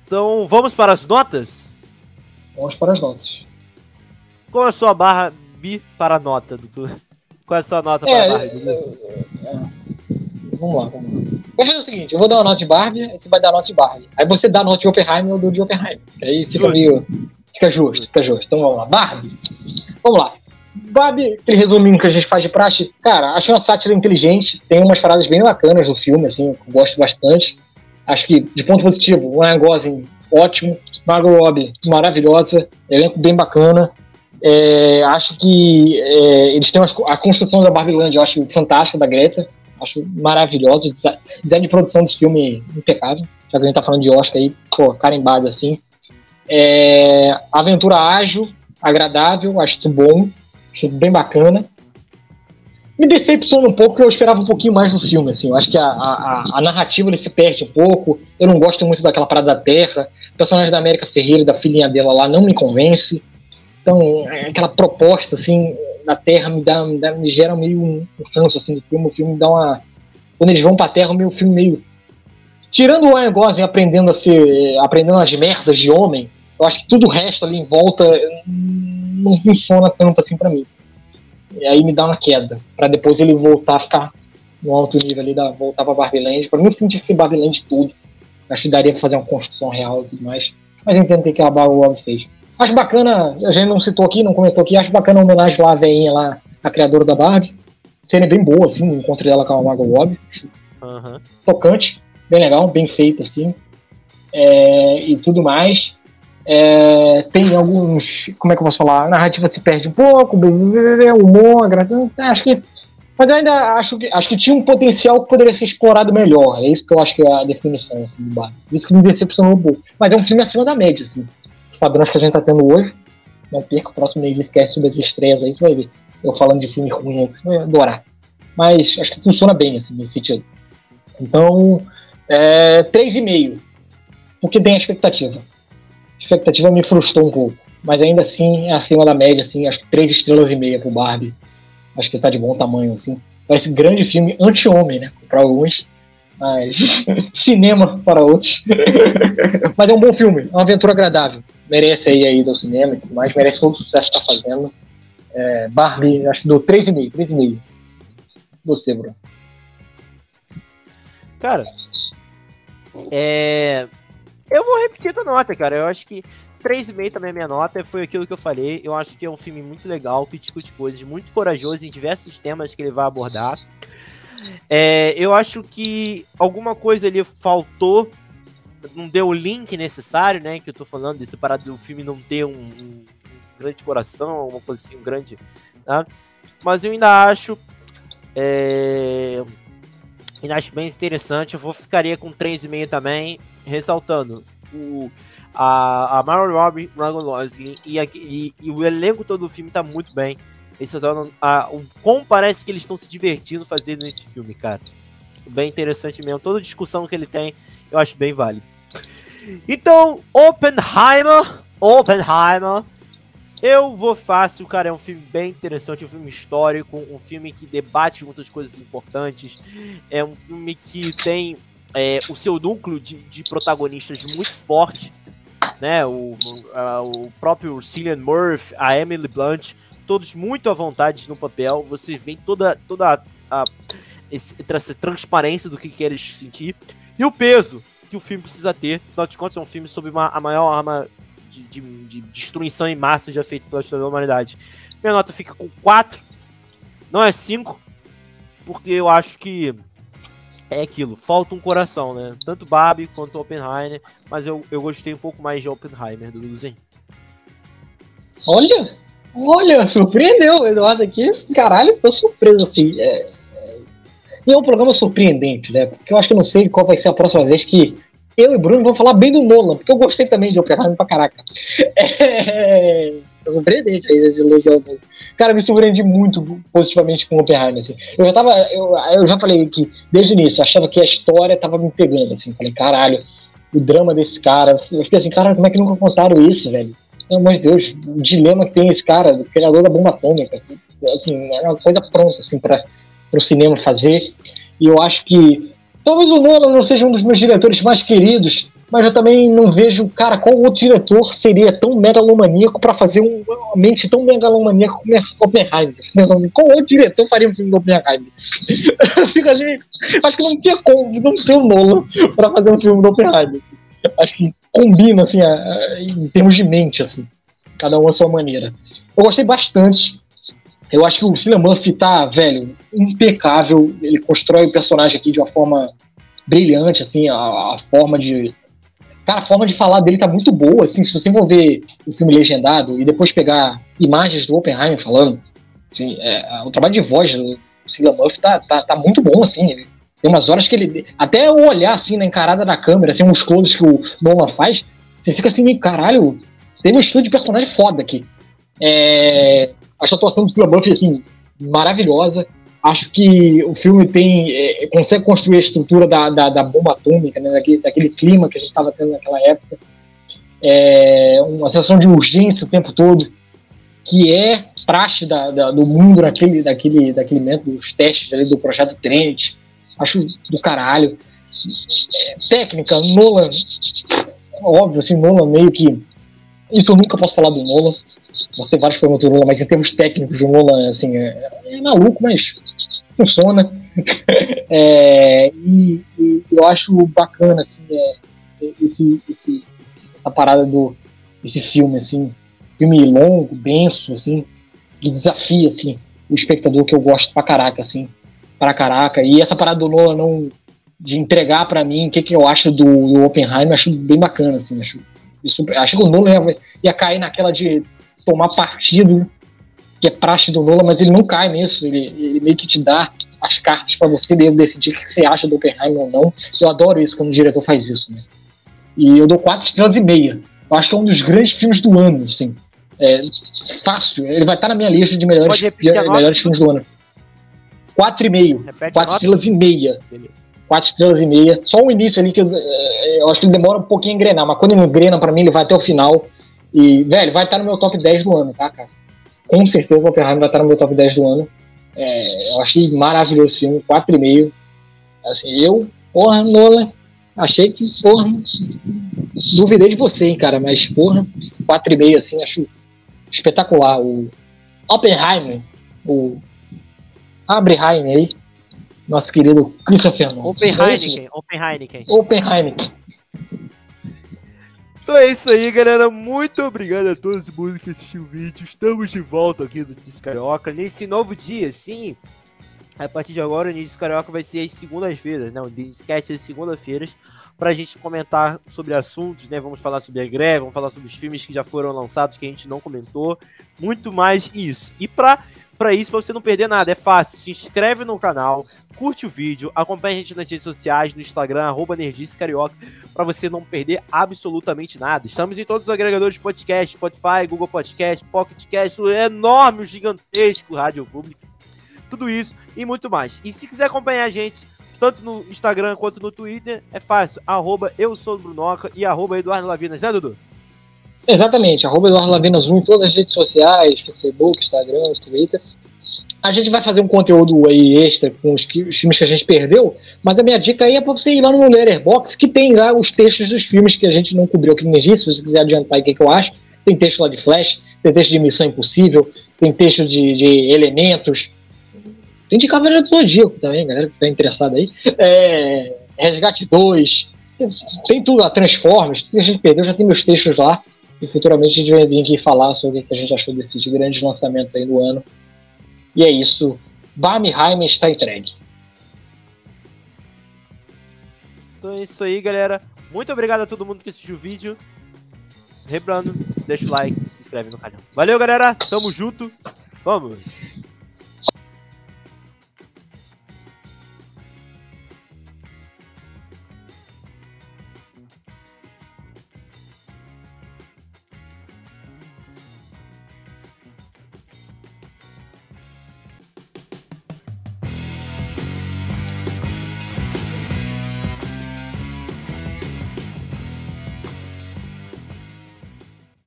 Então vamos para as notas? Vamos para as notas. Qual é a sua barra bi para a nota, Dudu? Qual é a sua nota é, para a barra? É, é, vamos lá, vamos lá. Vou fazer o seguinte, eu vou dar uma nota de Barbie, você vai dar nota de Barbie. Aí você dá nota de Oppenheimer, eu dou de Oppenheimer. Aí fica justo. meio... Fica justo, fica justo. Então vamos lá. Barbie. Vamos lá. Barbie, aquele resuminho que a gente faz de praxe, cara, achei uma sátira inteligente, tem umas paradas bem bacanas no filme, assim, que eu gosto bastante. Acho que, de ponto positivo, o Ryan Gosling, ótimo, Margot Robbie, maravilhosa, elenco bem bacana. É, acho que é, eles têm a construção da Barbie Land, eu acho fantástica, da Greta, acho maravilhosa, design de produção desse filme impecável, já que a gente tá falando de Oscar aí, pô, carimbado assim. É, aventura ágil, agradável, acho isso bom. Achei bem bacana. Me decepciona um pouco, porque eu esperava um pouquinho mais do filme, assim. Eu acho que a, a, a narrativa ele se perde um pouco. Eu não gosto muito daquela parada da Terra. O personagem da América Ferreira, da filhinha dela lá, não me convence. Então, aquela proposta, assim, da Terra me, dá, me, dá, me gera meio um, canso, assim, do filme. O filme me dá uma... Quando eles vão pra Terra, o meu filme meio... Tirando o Ryan Gosling aprendendo a ser... Aprendendo as merdas de homem, eu acho que tudo o resto ali em volta não funciona tanto assim para mim. E aí me dá uma queda, para depois ele voltar a ficar no alto nível ali, da, voltar pra Barbie Pra mim o filme tinha que ser Barbie tudo. Acho que daria pra fazer uma construção real e tudo mais. Mas entendo que a Barbie fez. Acho bacana, a gente não citou aqui, não comentou aqui, acho bacana a homenagem lá à veinha lá, a criadora da Barbie. Cena bem boa, assim, o encontro dela com a Margot Robbie. Uhum. Tocante, bem legal, bem feito, assim. É, e tudo mais. É, tem alguns. Como é que eu posso falar? A narrativa se perde um pouco, humor. Acho que. Mas eu ainda acho que, acho que tinha um potencial que poderia ser explorado melhor. É isso que eu acho que é a definição assim, do bar. Isso que me decepcionou um pouco. Mas é um filme acima da média, assim. Padrões que a gente tá tendo hoje. Não perca o próximo esquece sobre as estreias aí, você vai ver. Eu falando de filme ruim você vai adorar. Mas acho que funciona bem, assim, nesse sentido. Então, é, 3,5. Porque tem a expectativa expectativa me frustrou um pouco. Mas ainda assim, é acima da média, assim, acho que três estrelas e meia pro Barbie. Acho que tá de bom tamanho, assim. Parece grande filme anti-homem, né? Para alguns. Mas cinema para outros. mas é um bom filme, é uma aventura agradável. Merece aí aí do cinema e tudo mais, merece todo o sucesso que tá fazendo. É, Barbie, acho que dou 3,5, 3,5. Você, Bruno. Cara, é, eu vou repetir a nota, cara. Eu acho que 3,5 também é minha nota. Foi aquilo que eu falei. Eu acho que é um filme muito legal, que discute coisas, muito corajoso em diversos temas que ele vai abordar. É, eu acho que alguma coisa ali faltou. Não deu o link necessário, né? Que eu tô falando desse parado do filme não ter um, um grande coração, uma coisa assim, um grande. Né? Mas eu ainda acho. É, ainda acho bem interessante. Eu vou ficaria com 3,5 também ressaltando o, a, a Margot Robbie, Ryan Gosling e, e, e, o elenco todo do filme tá muito bem. Ressaltando a, o como parece que eles estão se divertindo fazendo esse filme, cara. Bem interessante mesmo. Toda discussão que ele tem, eu acho bem válido. Então, Oppenheimer, Oppenheimer, eu vou fácil, cara. É um filme bem interessante, um filme histórico, um filme que debate muitas coisas importantes. É um filme que tem é, o seu núcleo de, de, protagonistas muito forte, né? O, o próprio Cillian Murphy, a Emily Blunt, todos muito à vontade no papel. Você vê toda, toda a, a essa transparência do que queres sentir. E o peso que o filme precisa ter. Afinal de contas, é um filme sobre uma, a maior arma de, de, de destruição em massa já feita pela história da humanidade. Minha nota fica com 4, não é 5, porque eu acho que é aquilo, falta um coração, né? Tanto Barbie quanto Oppenheimer, mas eu, eu gostei um pouco mais de Oppenheimer do Luzinho. Olha, olha, surpreendeu o Eduardo aqui. Caralho, tô surpreso assim. É... E é um programa surpreendente, né? Porque eu acho que eu não sei qual vai ser a próxima vez que eu e Bruno vamos falar bem do Nolan, porque eu gostei também de Oppenheimer pra caraca. É, é surpreendente aí de elogiar Cara, me surpreendi muito positivamente com o Oppenheimer, assim. Eu já tava, eu, eu já falei que desde o início, eu achava que a história tava me pegando, assim. Falei, caralho, o drama desse cara. Eu fiquei assim, cara, como é que nunca contaram isso, velho? Pelo amor de Deus, o dilema que tem esse cara, o criador da bomba atômica. Assim, é uma coisa pronta, assim, para o cinema fazer. E eu acho que Talvez o Nolan não seja um dos meus diretores mais queridos, mas eu também não vejo, cara, qual outro diretor seria tão megalomaníaco para fazer um, uma mente tão megalomaníaca como Oppenheimer. Pensando assim, qual outro diretor faria um filme do Oppenheimer? Fica assim, acho que não tinha como não ser o Nolan para fazer um filme do Oppenheimer. Assim. Acho que combina, assim, a, a, em termos de mente, assim, cada um a sua maneira. Eu gostei bastante eu acho que o Cillian Murphy tá, velho, impecável. Ele constrói o personagem aqui de uma forma brilhante, assim, a, a, forma de. Cara, a forma de falar dele tá muito boa, assim, se você for ver o filme legendado e depois pegar imagens do Oppenheimer falando, assim, é, o trabalho de voz do Cillian Murphy tá, tá, tá muito bom, assim. Ele, tem umas horas que ele. Até o olhar, assim, na encarada da câmera, assim, uns closes que o Nolan faz, você fica assim, caralho, tem um estudo de personagem foda aqui. É, Acho a atuação do Cillian Murphy, assim, maravilhosa. Acho que o filme tem é, consegue construir a estrutura da, da, da bomba atômica, né, daquele, daquele clima que a gente estava tendo naquela época. É, uma sensação de urgência o tempo todo, que é praxe da, da, do mundo naquele, daquele, daquele método, dos testes ali, do projeto Trinity. Acho do caralho. É, técnica, Nolan, óbvio, assim, Nolan meio que. Isso eu nunca posso falar do Nolan você ter vários problemas do Lula, mas em termos técnicos, o Lula assim, é, é maluco, mas funciona. é, e, e, eu acho bacana assim, é, esse, esse, essa parada do esse filme, assim, filme longo, denso, assim, que desafia assim, o espectador que eu gosto pra caraca, assim, pra caraca. E essa parada do Lula não de entregar para mim o que, que eu acho do, do Oppenheimer, acho bem bacana, assim, acho, isso, acho que o Nolan ia, ia cair naquela de tomar partido, que é praxe do Nola, mas ele não cai nisso. Ele, ele meio que te dá as cartas para você decidir o que você acha do Oppenheimer ou não. Eu adoro isso quando o diretor faz isso, né? E eu dou quatro estrelas e meia. Eu acho que é um dos grandes filmes do ano, assim. É fácil. Ele vai estar na minha lista de melhores, melhores filmes do ano. Quatro e meio. quatro estrelas e meia. Beleza. Quatro estrelas e meia. Só o início ali que eu, é, eu acho que ele demora um pouquinho a engrenar, mas quando ele engrena para mim, ele vai até o final. E, velho, vai estar no meu top 10 do ano, tá, cara? Com certeza o Oppenheimer vai estar no meu top 10 do ano. É, eu achei maravilhoso o filme, 4,5. Assim, eu, porra, Nola, achei que, porra, duvidei de você, hein, cara, mas, porra, 4,5, assim, acho espetacular. O Oppenheimer, o Abre aí, nosso querido Christopher Nolan. Oppenheimer, Oppenheimer. Oppenheimer. Então é isso aí, galera. Muito obrigado a todos mundo que assistiu o vídeo. Estamos de volta aqui do Disco Carioca nesse novo dia, sim. A partir de agora, o Disco Carioca vai ser às segundas-feiras, né? esquece as segunda-feiras, para a gente comentar sobre assuntos, né? Vamos falar sobre a greve, vamos falar sobre os filmes que já foram lançados que a gente não comentou, muito mais isso. E para para isso, para você não perder nada, é fácil. Se inscreve no canal, curte o vídeo, acompanha a gente nas redes sociais, no Instagram, arroba Carioca, para você não perder absolutamente nada. Estamos em todos os agregadores de podcast, Spotify, Google Podcast, Pocket Cast, o enorme, o gigantesco Rádio Público. Tudo isso e muito mais. E se quiser acompanhar a gente tanto no Instagram quanto no Twitter. É fácil. Arroba eu sou Brunoca e arroba Eduardo Lavinas, né, Dudu? Exatamente, arroba Eduardo Lavinas 1 em todas as redes sociais, Facebook, Instagram, Twitter. A gente vai fazer um conteúdo aí extra com os, os filmes que a gente perdeu, mas a minha dica aí é pra você ir lá no Letterboxd, que tem lá os textos dos filmes que a gente não cobriu aqui no disse, se você quiser adiantar aí o que, que eu acho. Tem texto lá de Flash, tem texto de Missão Impossível, tem texto de, de Elementos, tem de Cavaleiro do Zodíaco também, galera que tá interessada aí. É, Resgate 2, tem, tem tudo lá, Transformers, tudo que a gente perdeu, já tem meus textos lá. E futuramente a gente vai vir aqui falar sobre o que a gente achou desses grandes lançamentos aí do ano. E é isso. Barmheim está entregue. Então é isso aí, galera. Muito obrigado a todo mundo que assistiu o vídeo. Lembrando, deixa o like se inscreve no canal. Valeu, galera. Tamo junto. Vamos.